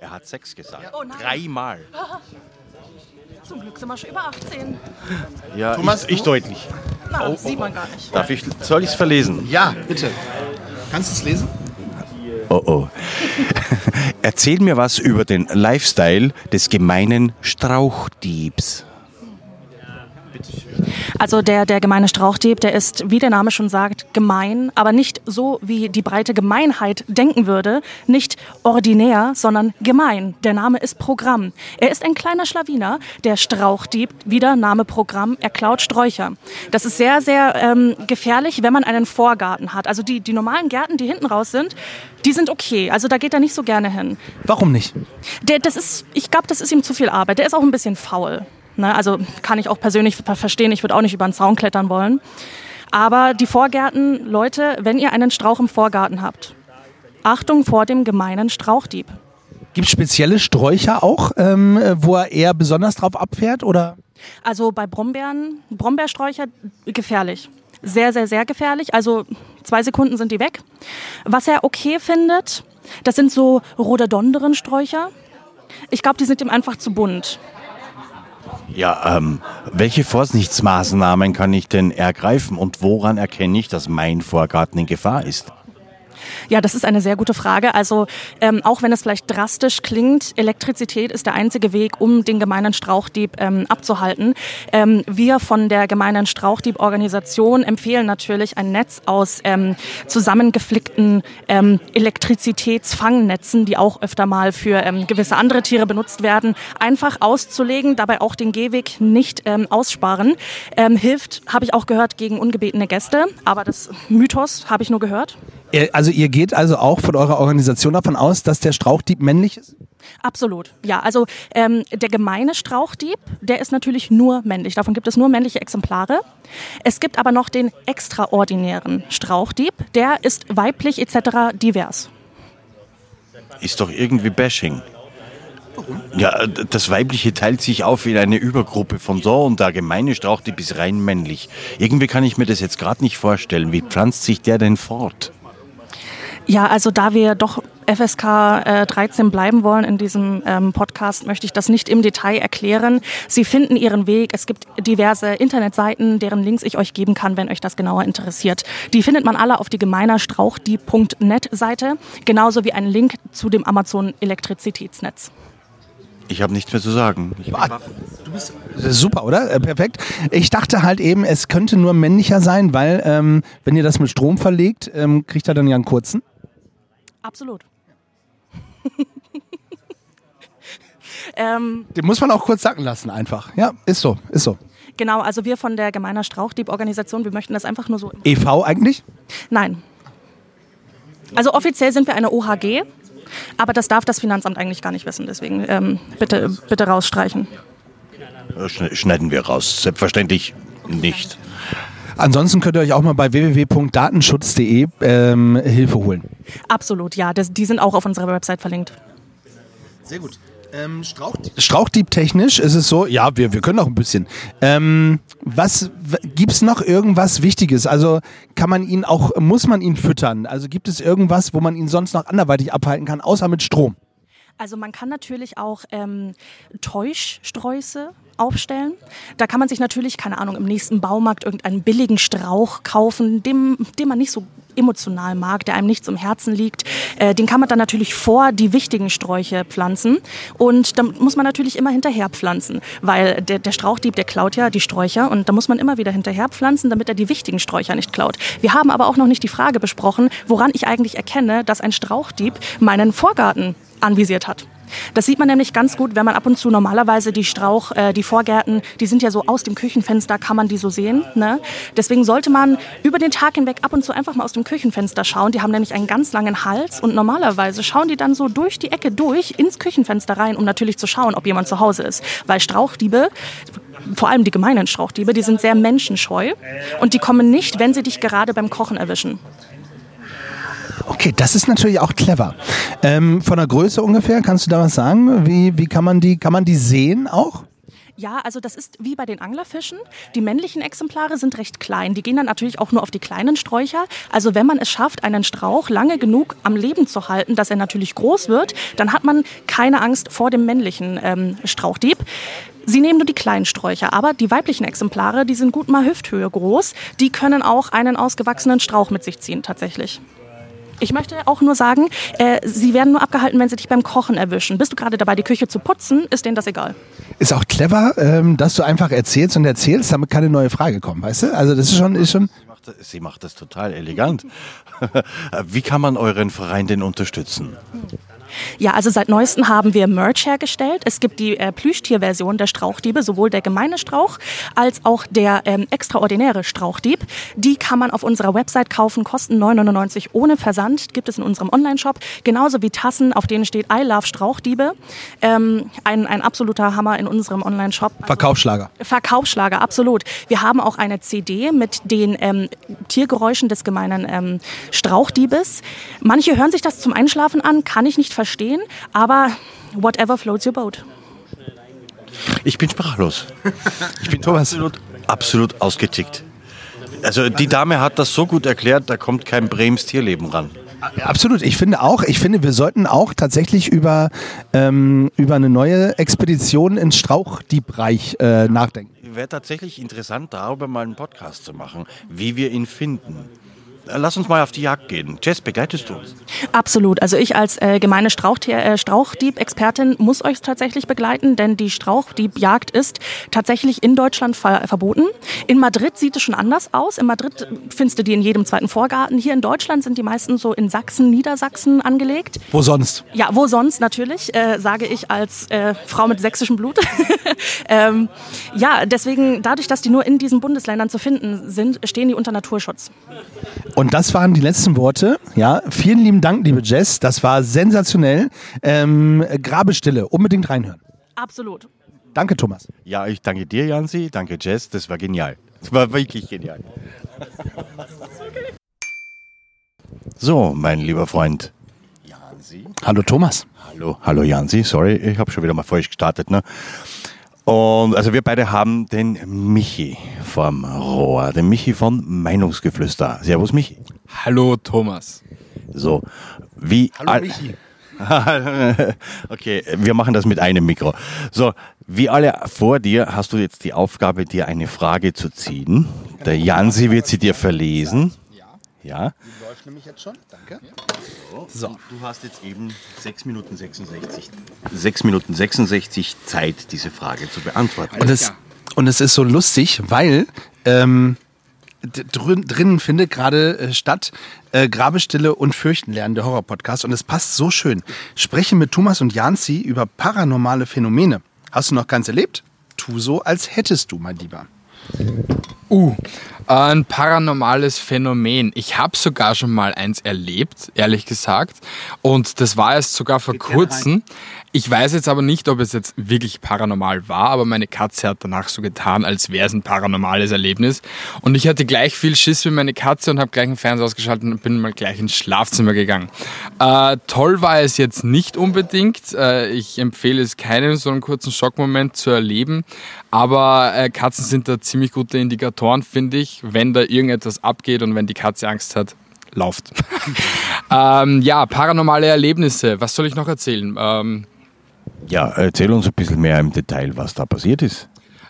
S3: Er hat sechs gesagt.
S8: Oh.
S3: Dreimal.
S8: Zum Glück sind wir schon über 18.
S3: Ja,
S2: Thomas,
S3: ich, ich deutlich.
S8: Na, sieht man gar nicht.
S3: Darf ich, soll ich es verlesen?
S2: Ja, bitte. Kannst du es lesen?
S3: Oh oh. Erzähl mir was über den Lifestyle des gemeinen Strauchdiebs.
S8: Also der, der gemeine Strauchdieb, der ist, wie der Name schon sagt, gemein, aber nicht so, wie die breite Gemeinheit denken würde. Nicht ordinär, sondern gemein. Der Name ist Programm. Er ist ein kleiner Schlawiner, der Strauchdieb, wieder Name Programm, er klaut Sträucher. Das ist sehr, sehr ähm, gefährlich, wenn man einen Vorgarten hat. Also die, die normalen Gärten, die hinten raus sind, die sind okay. Also da geht er nicht so gerne hin.
S2: Warum nicht?
S8: Der, das ist, ich glaube, das ist ihm zu viel Arbeit. Der ist auch ein bisschen faul. Ne? Also kann ich auch persönlich ver- verstehen. Ich würde auch nicht über den Zaun klettern wollen. Aber die Vorgärten, Leute, wenn ihr einen Strauch im Vorgarten habt, Achtung vor dem gemeinen Strauchdieb.
S2: Gibt es spezielle Sträucher auch, ähm, äh, wo er eher besonders drauf abfährt? Oder?
S8: Also bei Brombeeren, Brombeersträucher gefährlich. Sehr, sehr, sehr gefährlich. Also zwei Sekunden sind die weg. Was er okay findet, das sind so Rhododendron-Sträucher. Ich glaube, die sind ihm einfach zu bunt.
S3: Ja, ähm, welche Vorsichtsmaßnahmen kann ich denn ergreifen und woran erkenne ich, dass mein Vorgarten in Gefahr ist?
S8: Ja, das ist eine sehr gute Frage. Also ähm, auch wenn es vielleicht drastisch klingt, Elektrizität ist der einzige Weg, um den gemeinen Strauchdieb ähm, abzuhalten. Ähm, wir von der gemeinen Strauchdieb-Organisation empfehlen natürlich ein Netz aus ähm, zusammengeflickten ähm, Elektrizitätsfangnetzen, die auch öfter mal für ähm, gewisse andere Tiere benutzt werden, einfach auszulegen, dabei auch den Gehweg nicht ähm, aussparen. Ähm, hilft, habe ich auch gehört, gegen ungebetene Gäste, aber das Mythos habe ich nur gehört.
S2: Also ihr geht also auch von eurer Organisation davon aus, dass der Strauchdieb männlich ist?
S8: Absolut. Ja, also ähm, der gemeine Strauchdieb, der ist natürlich nur männlich. Davon gibt es nur männliche Exemplare. Es gibt aber noch den extraordinären Strauchdieb, der ist weiblich etc. divers.
S3: Ist doch irgendwie Bashing. Ja, das Weibliche teilt sich auf in eine Übergruppe von so und der gemeine Strauchdieb ist rein männlich. Irgendwie kann ich mir das jetzt gerade nicht vorstellen. Wie pflanzt sich der denn fort?
S8: Ja, also da wir doch FSK äh, 13 bleiben wollen in diesem ähm, Podcast, möchte ich das nicht im Detail erklären. Sie finden ihren Weg. Es gibt diverse Internetseiten, deren Links ich euch geben kann, wenn euch das genauer interessiert. Die findet man alle auf die gemeinerstrauchdieb.net Seite, genauso wie einen Link zu dem Amazon Elektrizitätsnetz.
S3: Ich habe nichts mehr zu sagen. Ich
S2: Das ist super, oder? Äh, perfekt. Ich dachte halt eben, es könnte nur männlicher sein, weil ähm, wenn ihr das mit Strom verlegt, ähm, kriegt er dann ja einen kurzen.
S8: Absolut. Ähm,
S2: Den muss man auch kurz sacken lassen, einfach. Ja, ist so, ist so.
S8: genau, also wir von der Gemeiner Strauchdieb-Organisation, wir möchten das einfach nur so.
S2: EV eigentlich?
S8: Nein. Also offiziell sind wir eine OHG, aber das darf das Finanzamt eigentlich gar nicht wissen. Deswegen ähm, bitte, bitte rausstreichen.
S3: Äh, schne- Schneiden wir raus. Selbstverständlich nicht.
S2: Ansonsten könnt ihr euch auch mal bei www.datenschutz.de ähm, Hilfe holen.
S8: Absolut, ja. Das, die sind auch auf unserer Website verlinkt.
S2: Sehr gut. Ähm, Strauchdieb technisch ist es so, ja, wir, wir können noch ein bisschen. Ähm, was gibt es noch irgendwas Wichtiges? Also kann man ihn auch, muss man ihn füttern? Also gibt es irgendwas, wo man ihn sonst noch anderweitig abhalten kann, außer mit Strom?
S8: Also man kann natürlich auch ähm, Täuschsträuße aufstellen. Da kann man sich natürlich, keine Ahnung, im nächsten Baumarkt irgendeinen billigen Strauch kaufen, dem, den man nicht so emotional mag, der einem nicht zum Herzen liegt. Äh, den kann man dann natürlich vor die wichtigen Sträuche pflanzen. Und da muss man natürlich immer hinterher pflanzen, weil der, der Strauchdieb, der klaut ja die Sträucher und da muss man immer wieder hinterher pflanzen, damit er die wichtigen Sträucher nicht klaut. Wir haben aber auch noch nicht die Frage besprochen, woran ich eigentlich erkenne, dass ein Strauchdieb meinen Vorgarten anvisiert hat. Das sieht man nämlich ganz gut, wenn man ab und zu normalerweise die Strauch, äh, die Vorgärten, die sind ja so aus dem Küchenfenster, kann man die so sehen. Ne? Deswegen sollte man über den Tag hinweg ab und zu einfach mal aus dem Küchenfenster schauen. Die haben nämlich einen ganz langen Hals und normalerweise schauen die dann so durch die Ecke durch ins Küchenfenster rein, um natürlich zu schauen, ob jemand zu Hause ist. Weil Strauchdiebe vor allem die gemeinen Strauchdiebe, die sind sehr menschenscheu und die kommen nicht, wenn sie dich gerade beim Kochen erwischen.
S2: Okay, das ist natürlich auch clever. Ähm, von der Größe ungefähr, kannst du da was sagen? Wie, wie kann man die, kann man die sehen auch?
S8: Ja, also das ist wie bei den Anglerfischen. Die männlichen Exemplare sind recht klein. Die gehen dann natürlich auch nur auf die kleinen Sträucher. Also wenn man es schafft, einen Strauch lange genug am Leben zu halten, dass er natürlich groß wird, dann hat man keine Angst vor dem männlichen ähm, Strauchdieb. Sie nehmen nur die kleinen Sträucher, aber die weiblichen Exemplare, die sind gut mal Hüfthöhe groß. Die können auch einen ausgewachsenen Strauch mit sich ziehen, tatsächlich. Ich möchte auch nur sagen, äh, sie werden nur abgehalten, wenn sie dich beim Kochen erwischen. Bist du gerade dabei, die Küche zu putzen, ist denen das egal.
S2: Ist auch clever, ähm, dass du einfach erzählst und erzählst, damit keine neue Frage kommt, weißt du? Also das ist schon, ist schon.
S3: Sie macht das, sie macht das total elegant. Wie kann man euren Verein denn unterstützen?
S8: Ja, also seit neuestem haben wir Merch hergestellt. Es gibt die äh, Plüschtierversion der Strauchdiebe, sowohl der gemeine Strauch als auch der ähm, extraordinäre Strauchdieb. Die kann man auf unserer Website kaufen, kosten 9,99 ohne Versand. Gibt es in unserem Online-Shop. Genauso wie Tassen, auf denen steht I love Strauchdiebe. Ähm, ein, ein absoluter Hammer in unserem Online-Shop.
S2: Verkaufsschlager.
S8: Verkaufsschlager, absolut. Wir haben auch eine CD mit den ähm, Tiergeräuschen des gemeinen ähm, Strauchdiebes. Manche hören sich das zum Einschlafen an, kann ich nicht verstehen, aber whatever floats your boat.
S3: Ich bin sprachlos. Ich bin absolut, absolut ausgetickt. Also die Dame hat das so gut erklärt, da kommt kein Brems Tierleben ran.
S2: Absolut, ich finde auch, ich finde, wir sollten auch tatsächlich über, ähm, über eine neue Expedition ins Strauchdiebreich äh, nachdenken.
S3: Wäre tatsächlich interessant, darüber mal einen Podcast zu machen, wie wir ihn finden. Lass uns mal auf die Jagd gehen. Jess, begleitest du uns?
S8: Absolut. Also ich als äh, gemeine äh, Strauchdieb-Expertin muss euch tatsächlich begleiten, denn die Strauchdiebjagd ist tatsächlich in Deutschland ver verboten. In Madrid sieht es schon anders aus. In Madrid findest du die in jedem zweiten Vorgarten. Hier in Deutschland sind die meisten so in Sachsen, Niedersachsen angelegt.
S2: Wo sonst?
S8: Ja, wo sonst natürlich, äh, sage ich als äh, Frau mit sächsischem Blut. ähm, ja, deswegen, dadurch, dass die nur in diesen Bundesländern zu finden sind, stehen die unter Naturschutz.
S2: Und das waren die letzten Worte. Ja, vielen lieben Dank, liebe Jess. Das war sensationell. Ähm, Grabestille, unbedingt reinhören.
S8: Absolut.
S2: Danke, Thomas.
S3: Ja, ich danke dir, Jansi. Danke, Jess. Das war genial. Das war wirklich genial. So, mein lieber Freund. Jansi.
S2: Hallo, Thomas.
S3: Hallo, hallo Jansi. Sorry, ich habe schon wieder mal falsch gestartet. Ne? Und also wir beide haben den Michi vom Rohr, den Michi von Meinungsgeflüster. Servus Michi.
S9: Hallo Thomas.
S3: So, wie
S2: Hallo,
S3: all-
S2: Michi.
S3: okay, wir machen das mit einem Mikro. So, wie alle vor dir hast du jetzt die Aufgabe, dir eine Frage zu ziehen. Der Jansi wird sie dir verlesen. Ja.
S2: Die läuft nämlich jetzt schon. Danke.
S3: So. Du hast jetzt eben 6 Minuten 66, 6 Minuten 66 Zeit, diese Frage zu beantworten.
S2: Und es, und es ist so lustig, weil ähm, drin, drinnen findet gerade äh, statt äh, Grabestille und Fürchten lernen, der Horror-Podcast. Und es passt so schön. Spreche mit Thomas und Janzi über paranormale Phänomene. Hast du noch ganz erlebt? Tu so, als hättest du, mein Lieber.
S9: Uh, ein paranormales Phänomen. Ich habe sogar schon mal eins erlebt, ehrlich gesagt. Und das war erst sogar vor kurzem. Ich weiß jetzt aber nicht, ob es jetzt wirklich paranormal war, aber meine Katze hat danach so getan, als wäre es ein paranormales Erlebnis. Und ich hatte gleich viel Schiss wie meine Katze und habe gleich den Fernseher ausgeschaltet und bin mal gleich ins Schlafzimmer gegangen. Äh, toll war es jetzt nicht unbedingt. Äh, ich empfehle es keinen so einen kurzen Schockmoment zu erleben. Aber äh, Katzen sind da ziemlich gute Indikatoren, finde ich, wenn da irgendetwas abgeht und wenn die Katze Angst hat, lauft. ähm, ja, paranormale Erlebnisse. Was soll ich noch erzählen? Ähm,
S3: Ja, erzähl uns ein bisschen mehr im Detail, was da passiert ist.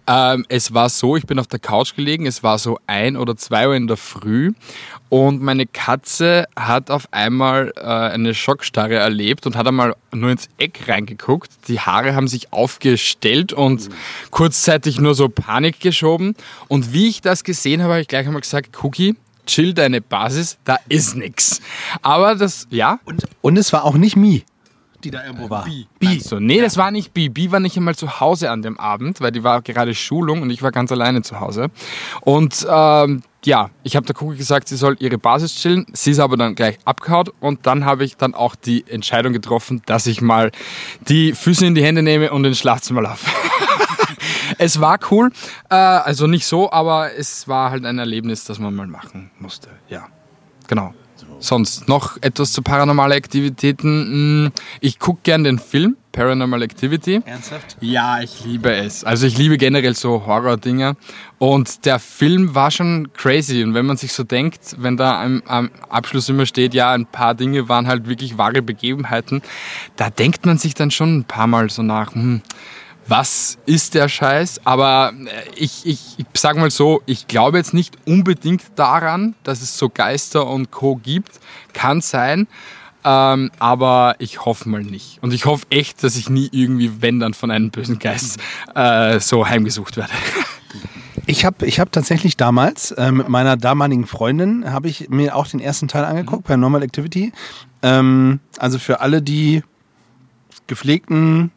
S9: Ähm, es war so, ich bin auf der Couch gelegen, es war so ein oder zwei Uhr in der Früh und meine Katze hat auf einmal äh, eine Schockstarre erlebt und hat einmal nur ins Eck reingeguckt. Die Haare haben sich aufgestellt und kurzzeitig nur so Panik geschoben. Und wie ich das gesehen habe, habe ich gleich einmal gesagt, Cookie, chill deine Basis, da ist nix. Aber das, ja.
S2: Und, und es war auch nicht Mi, die da irgendwo war.
S9: Bi. So, nee, das war nicht Bi. Bi war nicht einmal zu Hause an dem Abend, weil die war gerade Schulung und ich war ganz alleine zu Hause. Und ähm, ja, ich habe der Kugel gesagt, sie soll ihre Basis chillen. Sie ist aber dann gleich abgehauen und dann habe ich dann auch die Entscheidung getroffen, dass ich mal die Füße in die Hände nehme und ins Schlafzimmer laufe. es war cool, äh, also nicht so, aber es war halt ein Erlebnis, das man mal machen musste. Ja, genau. Sonst noch etwas zu paranormale Aktivitäten. Hm, Ich gucke gern den Film Paranormal Activity.
S2: Ernsthaft?
S9: Ja, ich liebe es. Also ich liebe generell so Horror-Dinger. Und der Film war schon crazy. Und wenn man sich so denkt, wenn da am, am Abschluss immer steht, ja, ein paar Dinge waren halt wirklich wahre Begebenheiten, da denkt man sich dann schon ein paar Mal so nach, hm, was ist der Scheiß? Aber äh, ich, ich, ich sag mal so, ich glaube jetzt nicht unbedingt daran, dass es so Geister und Co. gibt. Kann sein. Ähm, aber ich hoffe mal nicht. Und ich hoffe echt, dass ich nie irgendwie, wenn dann von einem bösen Geist, äh, so heimgesucht werde.
S2: Ich habe ich hab tatsächlich damals äh, mit meiner damaligen Freundin, habe ich mir auch den ersten Teil angeguckt, Paranormal Activity. Ähm, also für alle, die gepflegten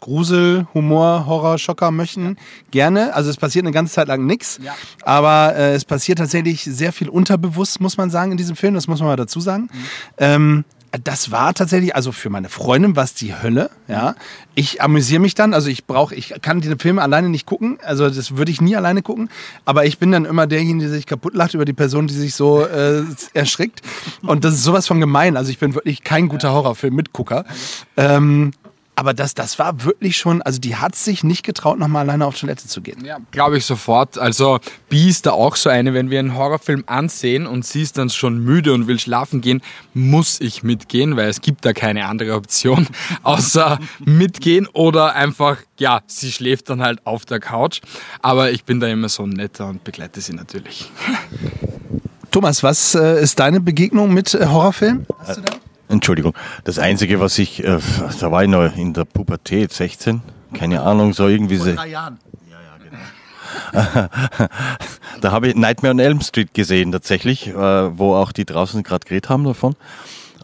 S2: Grusel, Humor, Horror, Schocker möchten, gerne. Also es passiert eine ganze Zeit lang nichts, aber äh, es passiert tatsächlich sehr viel unterbewusst, muss man sagen, in diesem Film, das muss man mal dazu sagen. Ähm, das war tatsächlich, also für meine Freundin war es die Hölle, ja. Ich amüsiere mich dann, also ich brauche, ich kann diese Filme alleine nicht gucken, also das würde ich nie alleine gucken, aber ich bin dann immer derjenige, der sich kaputt lacht über die Person, die sich so äh, erschrickt. Und das ist sowas von gemein, also ich bin wirklich kein guter Horrorfilm-Mitgucker. Ähm, aber das, das war wirklich schon, also die hat sich nicht getraut, nochmal alleine auf Toilette zu gehen.
S9: Ja, glaube ich sofort. Also Bi ist da auch so eine, wenn wir einen Horrorfilm ansehen und sie ist dann schon müde und will schlafen gehen, muss ich mitgehen, weil es gibt da keine andere Option, außer mitgehen oder einfach, ja, sie schläft dann halt auf der Couch. Aber ich bin da immer so netter und begleite sie natürlich.
S2: Thomas, was äh, ist deine Begegnung mit äh, Horrorfilmen?
S3: Entschuldigung. Das Einzige, was ich, äh, da war ich noch in der Pubertät, 16, keine Ahnung, so irgendwie. so-
S2: Jahren.
S3: da habe ich Nightmare on Elm Street gesehen tatsächlich, äh, wo auch die draußen gerade geredet haben davon.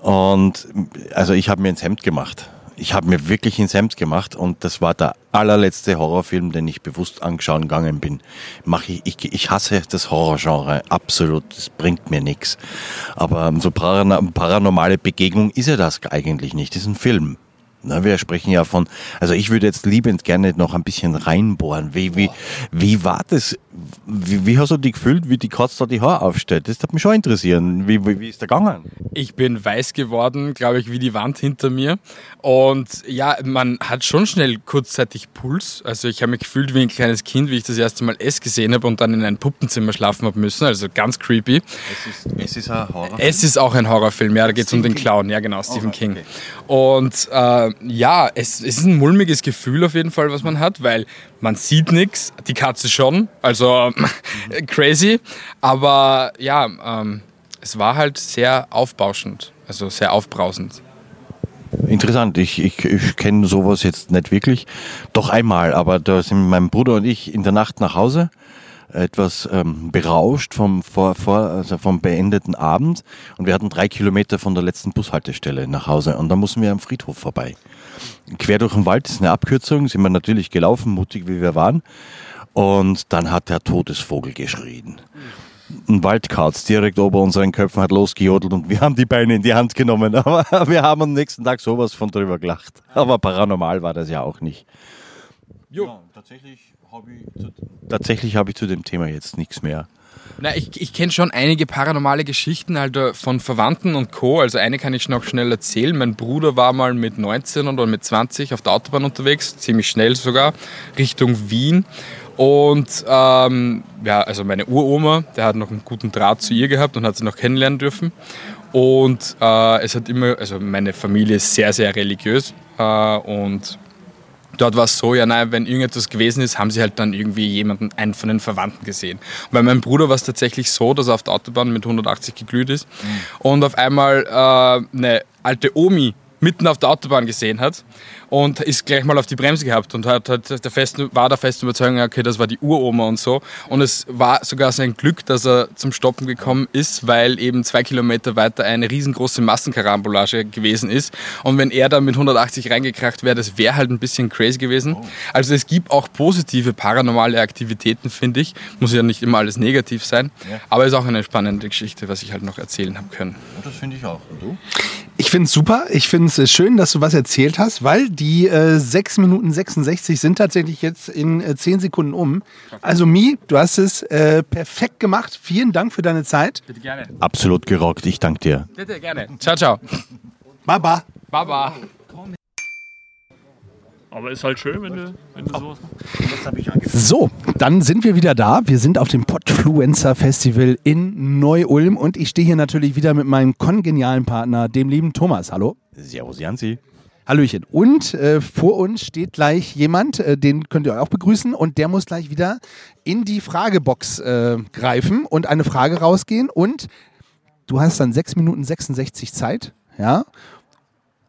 S3: Und also ich habe mir ins Hemd gemacht. Ich habe mir wirklich ins Hemd gemacht und das war der allerletzte Horrorfilm, den ich bewusst angeschaut gegangen bin. Mach ich, ich, ich hasse das Horrorgenre, absolut, das bringt mir nichts. Aber so paran paranormale Begegnung ist ja das eigentlich nicht, das ist ein Film. Na, wir sprechen ja von, also ich würde jetzt liebend gerne noch ein bisschen reinbohren. Wie, wie, wie war das? Wie, wie hast du dich gefühlt, wie die Katze da die Haare aufstellt? Das hat mich schon interessieren. Wie, wie, wie ist der gegangen?
S9: Ich bin weiß geworden, glaube ich, wie die Wand hinter mir. Und ja, man hat schon schnell kurzzeitig Puls. Also ich habe mich gefühlt wie ein kleines Kind, wie ich das erste Mal S gesehen habe und dann in ein Puppenzimmer schlafen habe müssen. Also ganz creepy.
S3: Es ist, es ist ein Horror.
S9: Es ist auch ein Horrorfilm, ja, da geht es um den Clown, ja genau, Stephen King. Und äh, ja, es, es ist ein mulmiges Gefühl auf jeden Fall, was man hat, weil man sieht nichts, die Katze schon, also crazy, aber ja, ähm, es war halt sehr aufbauschend, also sehr aufbrausend.
S3: Interessant, ich, ich, ich kenne sowas jetzt nicht wirklich. Doch einmal, aber da sind mein Bruder und ich in der Nacht nach Hause etwas ähm, berauscht vom, vor, vor, also vom beendeten Abend und wir hatten drei Kilometer von der letzten Bushaltestelle nach Hause und da mussten wir am Friedhof vorbei. Quer durch den Wald ist eine Abkürzung, sind wir natürlich gelaufen, mutig wie wir waren und dann hat der Todesvogel geschrien. Ein Waldkauz direkt ober unseren Köpfen hat losgejodelt und wir haben die Beine in die Hand genommen. Aber wir haben am nächsten Tag sowas von drüber gelacht. Aber paranormal war das ja auch nicht. Ja, tatsächlich habe ich, zu, tatsächlich hab ich zu dem Thema jetzt nichts mehr.
S9: Na, ich, ich kenne schon einige paranormale Geschichten also von Verwandten und Co. Also eine kann ich noch schnell erzählen. Mein Bruder war mal mit 19 oder mit 20 auf der Autobahn unterwegs, ziemlich schnell sogar, Richtung Wien. Und ähm, ja, also meine Uroma, der hat noch einen guten Draht zu ihr gehabt und hat sie noch kennenlernen dürfen. Und äh, es hat immer, also meine Familie ist sehr, sehr religiös äh, und dort war es so, ja, nein, wenn irgendetwas gewesen ist, haben sie halt dann irgendwie jemanden, einen von den Verwandten gesehen. Und bei meinem Bruder war es tatsächlich so, dass er auf der Autobahn mit 180 geglüht ist mhm. und auf einmal äh, eine alte Omi mitten auf der Autobahn gesehen hat und ist gleich mal auf die Bremse gehabt und hat, hat der festen, war der festen Überzeugung, okay, das war die Uroma und so. Und es war sogar sein Glück, dass er zum Stoppen gekommen ist, weil eben zwei Kilometer weiter eine riesengroße Massenkarambolage gewesen ist. Und wenn er da mit 180 reingekracht wäre, das wäre halt ein bisschen crazy gewesen. Also es gibt auch positive paranormale Aktivitäten, finde ich. Muss ja nicht immer alles negativ sein. Ja. Aber ist auch eine spannende Geschichte, was ich halt noch erzählen habe können.
S3: das finde ich auch. Und du?
S2: Ich finde es super. Ich finde es schön, dass du was erzählt hast, weil die äh, 6 Minuten 66 sind tatsächlich jetzt in äh, 10 Sekunden um. Also Mi, du hast es äh, perfekt gemacht. Vielen Dank für deine Zeit.
S9: Bitte gerne.
S3: Absolut gerockt. Ich danke dir.
S9: Bitte gerne. Ciao, ciao.
S2: Baba.
S9: Baba.
S10: Aber ist halt schön, wenn du, wenn du sowas machst.
S2: So, dann sind wir wieder da. Wir sind auf dem Podfluencer Festival in Neu-Ulm und ich stehe hier natürlich wieder mit meinem kongenialen Partner, dem lieben Thomas. Hallo.
S3: Servus, Janzi.
S2: Hallöchen. Und äh, vor uns steht gleich jemand, äh, den könnt ihr auch begrüßen und der muss gleich wieder in die Fragebox äh, greifen und eine Frage rausgehen und du hast dann 6 Minuten 66 Zeit, ja,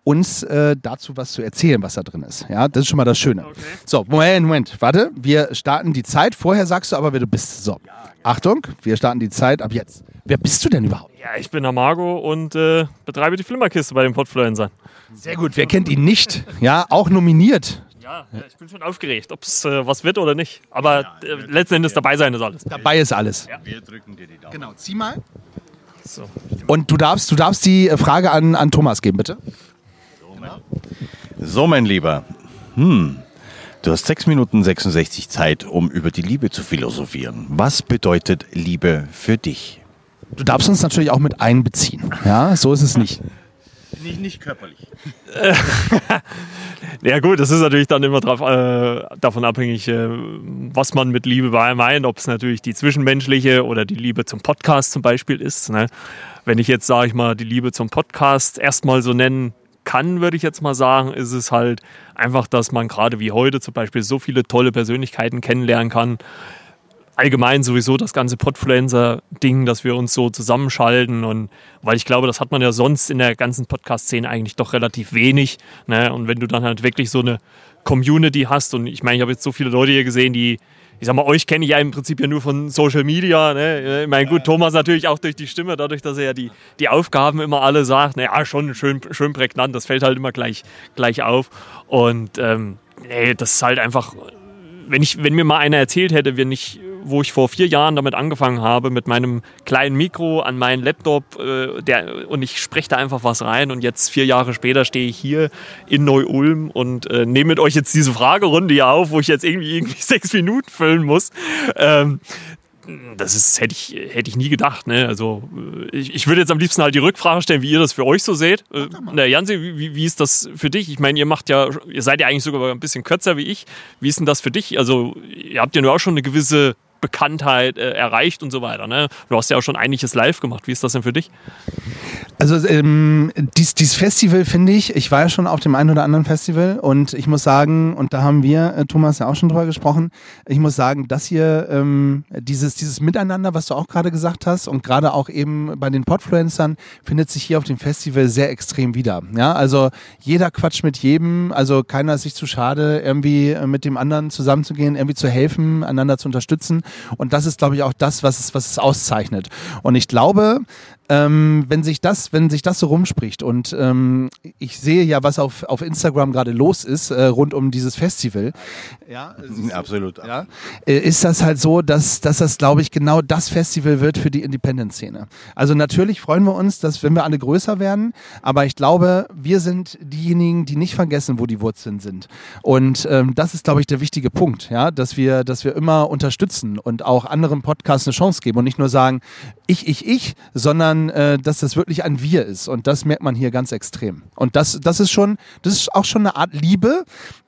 S2: uns äh, dazu was zu erzählen, was da drin ist. Ja, das ist schon mal das Schöne. Okay. So, Moment, Moment, warte. Wir starten die Zeit. Vorher sagst du aber, wer du bist. So, Achtung, wir starten die Zeit ab jetzt. Wer bist du denn überhaupt?
S10: Ja, ich bin der Margo und äh, betreibe die Flimmerkiste bei den Podfluencern.
S2: Sehr gut, wer kennt ihn nicht? Ja, auch nominiert.
S10: Ja, ich bin schon aufgeregt, ob es äh, was wird oder nicht. Aber äh, letzten Endes dabei sein ist alles.
S2: Dabei ist alles.
S3: Ja. Wir drücken dir die Daumen.
S2: Genau, zieh mal. So. Und du darfst, du darfst die Frage an, an Thomas geben, bitte.
S3: So, mein Lieber. Hm. Du hast 6 Minuten 66 Zeit, um über die Liebe zu philosophieren. Was bedeutet Liebe für dich?
S2: Du darfst uns natürlich auch mit einbeziehen. Ja, so ist es nicht.
S3: Nicht, nicht körperlich.
S10: ja gut, das ist natürlich dann immer drauf, äh, davon abhängig, äh, was man mit Liebe meint, ob es natürlich die zwischenmenschliche oder die Liebe zum Podcast zum Beispiel ist. Ne? Wenn ich jetzt, sage ich mal, die Liebe zum Podcast erstmal so nennen kann, würde ich jetzt mal sagen, ist es halt einfach, dass man gerade wie heute zum Beispiel so viele tolle Persönlichkeiten kennenlernen kann. Allgemein sowieso das ganze Podfluencer-Ding, dass wir uns so zusammenschalten und weil ich glaube, das hat man ja sonst in der ganzen Podcast-Szene eigentlich doch relativ wenig. Ne? Und wenn du dann halt wirklich so eine Community hast und ich meine, ich habe jetzt so viele Leute hier gesehen, die ich sag mal, euch kenne ich ja im Prinzip ja nur von Social Media. Ne? Ich meine, gut, Thomas natürlich auch durch die Stimme, dadurch, dass er ja die, die Aufgaben immer alle sagt. Naja, schon schön, schön prägnant, das fällt halt immer gleich, gleich auf. Und ähm, nee, das ist halt einfach, wenn, ich, wenn mir mal einer erzählt hätte, wenn ich wo ich vor vier Jahren damit angefangen habe, mit meinem kleinen Mikro an meinen Laptop äh, der, und ich spreche da einfach was rein und jetzt vier Jahre später stehe ich hier in Neu-Ulm und äh, nehme mit euch jetzt diese Fragerunde hier auf, wo ich jetzt irgendwie, irgendwie sechs Minuten füllen muss. Ähm, das ist, hätte ich, hätte ich nie gedacht. Ne? Also äh, ich, ich würde jetzt am liebsten halt die Rückfrage stellen, wie ihr das für euch so seht. Äh, na, Jansi, wie, wie ist das für dich? Ich meine, ihr macht ja, ihr seid ja eigentlich sogar ein bisschen kürzer wie ich. Wie ist denn das für dich? Also, ihr habt ja nur auch schon eine gewisse Bekanntheit äh, erreicht und so weiter. Ne? Du hast ja auch schon einiges live gemacht. Wie ist das denn für dich?
S2: Also ähm, dies, dieses Festival finde ich, ich war ja schon auf dem einen oder anderen Festival und ich muss sagen, und da haben wir, äh, Thomas, ja auch schon drüber gesprochen, ich muss sagen, dass hier ähm, dieses, dieses Miteinander, was du auch gerade gesagt hast und gerade auch eben bei den Podfluencern, findet sich hier auf dem Festival sehr extrem wieder. Ja, also jeder quatscht mit jedem, also keiner ist sich zu schade, irgendwie äh, mit dem anderen zusammenzugehen, irgendwie zu helfen, einander zu unterstützen Und das ist, glaube ich, auch das, was es, was es auszeichnet. Und ich glaube, ähm, wenn sich das, wenn sich das so rumspricht und ähm, ich sehe ja, was auf, auf Instagram gerade los ist äh, rund um dieses Festival, ja,
S3: absolut.
S2: Ja, äh, ist das halt so, dass, dass das, glaube ich, genau das Festival wird für die Independent-Szene. Also natürlich freuen wir uns, dass wenn wir alle größer werden, aber ich glaube, wir sind diejenigen, die nicht vergessen, wo die Wurzeln sind. Und ähm, das ist, glaube ich, der wichtige Punkt, ja, dass wir, dass wir immer unterstützen und auch anderen Podcasts eine Chance geben und nicht nur sagen, ich, ich, ich, sondern äh, dass das wirklich ein Wir ist. Und das merkt man hier ganz extrem. Und das, das ist schon, das ist auch schon eine Art Liebe,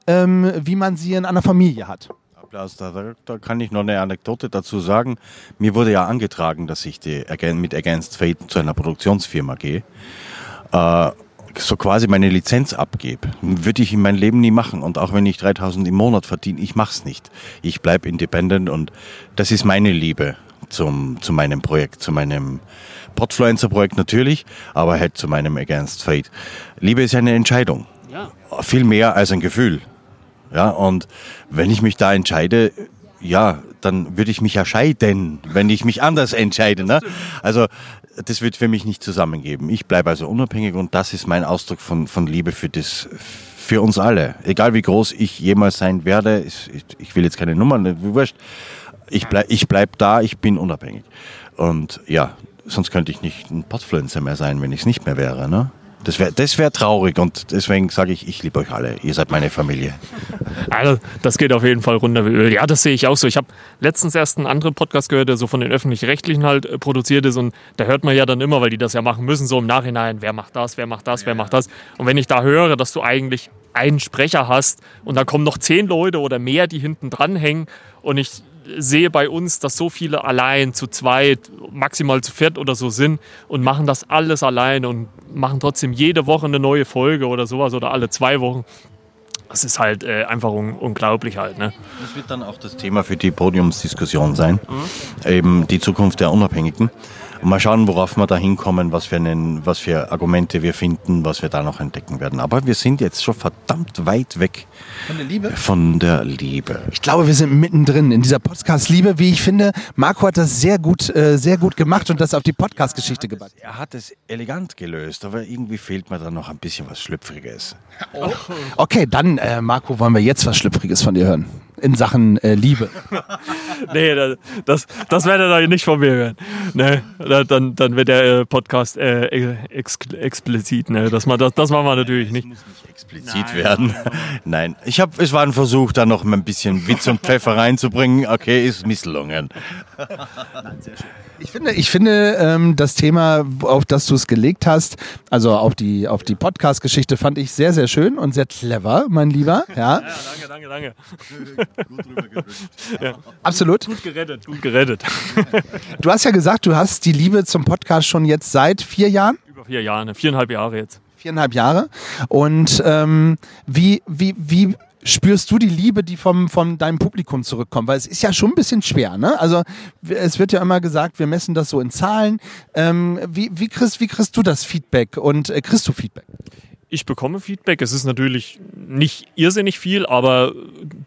S2: ähm, wie man sie in einer Familie hat.
S3: Applaus, da, da kann ich noch eine Anekdote dazu sagen. Mir wurde ja angetragen, dass ich die, mit Against Fate zu einer Produktionsfirma gehe. Äh, so quasi meine Lizenz abgebe, würde ich in meinem Leben nie machen. Und auch wenn ich 3000 im Monat verdiene, ich mache es nicht. Ich bleibe independent und das ist meine Liebe zum, zu meinem Projekt, zu meinem Podfluencer-Projekt natürlich, aber halt zu meinem Against Fate. Liebe ist eine Entscheidung. Ja. Viel mehr als ein Gefühl. Ja, und wenn ich mich da entscheide, ja, dann würde ich mich ja scheiden, wenn ich mich anders entscheide. Ne? Also das wird für mich nicht zusammengeben. Ich bleibe also unabhängig und das ist mein Ausdruck von, von Liebe für das, für uns alle. Egal wie groß ich jemals sein werde, ich, ich will jetzt keine Nummern, wurscht. Ich bleib, ich bleib da, ich bin unabhängig. Und ja, sonst könnte ich nicht ein Podfluencer mehr sein, wenn ich es nicht mehr wäre. Ne? Das wäre das wär traurig und deswegen sage ich, ich liebe euch alle. Ihr seid meine Familie.
S10: Also, das geht auf jeden Fall runter wie Öl. Ja, das sehe ich auch so. Ich habe letztens erst einen anderen Podcast gehört, der so von den Öffentlich-Rechtlichen halt äh, produziert ist und da hört man ja dann immer, weil die das ja machen müssen, so im Nachhinein, wer macht das, wer macht das, wer macht das. Und wenn ich da höre, dass du eigentlich einen Sprecher hast und da kommen noch zehn Leute oder mehr, die hinten dran hängen und ich sehe bei uns, dass so viele allein zu zweit, maximal zu viert oder so sind und machen das alles allein und machen trotzdem jede Woche eine neue Folge oder sowas oder alle zwei Wochen. Das ist halt äh, einfach un unglaublich halt. Ne?
S3: Das wird dann auch das Thema für die Podiumsdiskussion sein, mhm. eben die Zukunft der Unabhängigen. Und mal schauen, worauf wir da hinkommen, was für, einen, was für Argumente wir finden, was wir da noch entdecken werden. Aber wir sind jetzt schon verdammt weit weg
S2: von der Liebe.
S3: Von der Liebe.
S2: Ich glaube, wir sind mittendrin in dieser Podcast-Liebe. Wie ich finde, Marco hat das sehr gut, äh, sehr gut gemacht und das auf die Podcast-Geschichte gebracht.
S3: Er hat es elegant gelöst, aber irgendwie fehlt mir da noch ein bisschen was Schlüpfriges.
S2: Oh. Okay, dann, äh, Marco, wollen wir jetzt was Schlüpfriges von dir hören in Sachen äh, Liebe.
S10: nee, das, das werdet ihr nicht von mir hören. Nee, dann, dann wird der äh, Podcast äh, ex explizit. Ne? Das, das, das machen wir natürlich nicht.
S3: muss nicht explizit Nein. werden. Nein, ich habe, es war ein Versuch, da noch ein bisschen Witz und Pfeffer reinzubringen. Okay, ist misslungen.
S2: Nein, sehr schön. Ich finde, ich finde ähm, das Thema, auf das du es gelegt hast, also auf die, auf die Podcast-Geschichte, fand ich sehr, sehr schön und sehr clever, mein Lieber. Ja, ja
S10: danke, danke, danke. gut drüber
S2: ja. Absolut.
S10: Gut gerettet, gut gerettet.
S2: Du hast ja gesagt, du hast die Liebe zum Podcast schon jetzt seit vier Jahren?
S10: Über vier Jahre, viereinhalb Jahre jetzt.
S2: Viereinhalb Jahre. Und ähm, wie, wie, wie spürst du die Liebe, die vom, von deinem Publikum zurückkommt? Weil es ist ja schon ein bisschen schwer, ne? Also es wird ja immer gesagt, wir messen das so in Zahlen. Ähm, wie, wie, kriegst, wie kriegst du das Feedback und äh, kriegst du Feedback?
S10: Ich bekomme Feedback. Es ist natürlich nicht irrsinnig viel, aber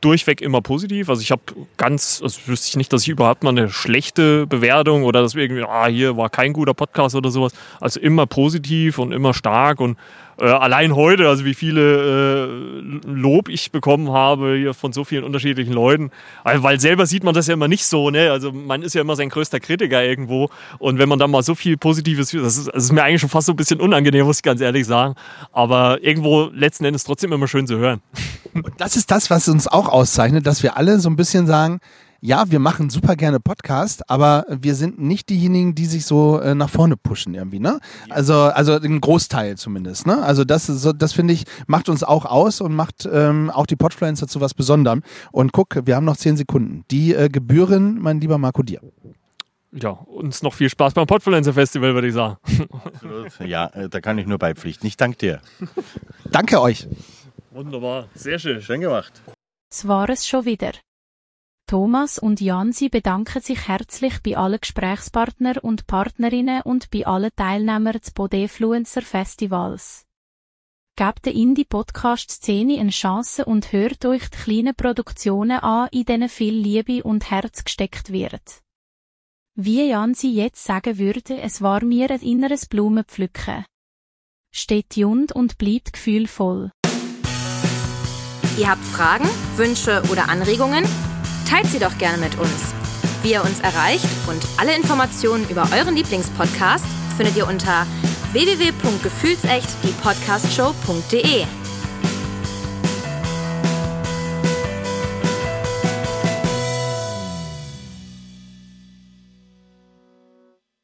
S10: durchweg immer positiv. Also ich habe ganz, also wüsste ich nicht, dass ich überhaupt mal eine schlechte Bewertung oder dass wir irgendwie, ah, hier war kein guter Podcast oder sowas. Also immer positiv und immer stark und äh, allein heute, also wie viele äh, Lob ich bekommen habe hier von so vielen unterschiedlichen Leuten. Also, weil selber sieht man das ja immer nicht so, ne? Also man ist ja immer sein größter Kritiker irgendwo. Und wenn man dann mal so viel Positives, das ist, das ist mir eigentlich schon fast so ein bisschen unangenehm, muss ich ganz ehrlich sagen. Aber irgendwo letzten Endes trotzdem immer schön zu hören.
S2: Und das ist das, was uns auch auszeichnet, dass wir alle so ein bisschen sagen, ja, wir machen super gerne Podcast, aber wir sind nicht diejenigen, die sich so äh, nach vorne pushen irgendwie, ne? Also, also ein Großteil zumindest, ne? Also das, so, das finde ich, macht uns auch aus und macht ähm, auch die Podfluencer zu was Besonderem. Und guck, wir haben noch zehn Sekunden. Die äh, gebühren, mein lieber Marco, dir.
S10: Ja, uns noch viel Spaß beim Podfluencer Festival, würde ich sagen.
S3: Absolut. Ja, äh, da kann ich nur beipflichten. Ich danke dir.
S2: danke euch.
S10: Wunderbar, sehr schön.
S3: Schön gemacht.
S1: Das war es schon wieder. Thomas und Jansi bedanken sich herzlich bei allen Gesprächspartner und Partnerinnen und bei allen Teilnehmern des Bodefluencer Festivals. Gebt der Indie-Podcast-Szene eine Chance und hört euch die kleinen Produktionen an, in denen viel Liebe und Herz gesteckt wird. Wie Jansi jetzt sagen würde, es war mir ein inneres Blumenpflücken. Steht jund und bleibt gefühlvoll.
S11: Ihr habt Fragen, Wünsche oder Anregungen? Teilt sie doch gerne mit uns. Wie ihr uns erreicht und alle Informationen über euren Lieblingspodcast findet ihr unter www.gefühlsecht die Podcastshow.de.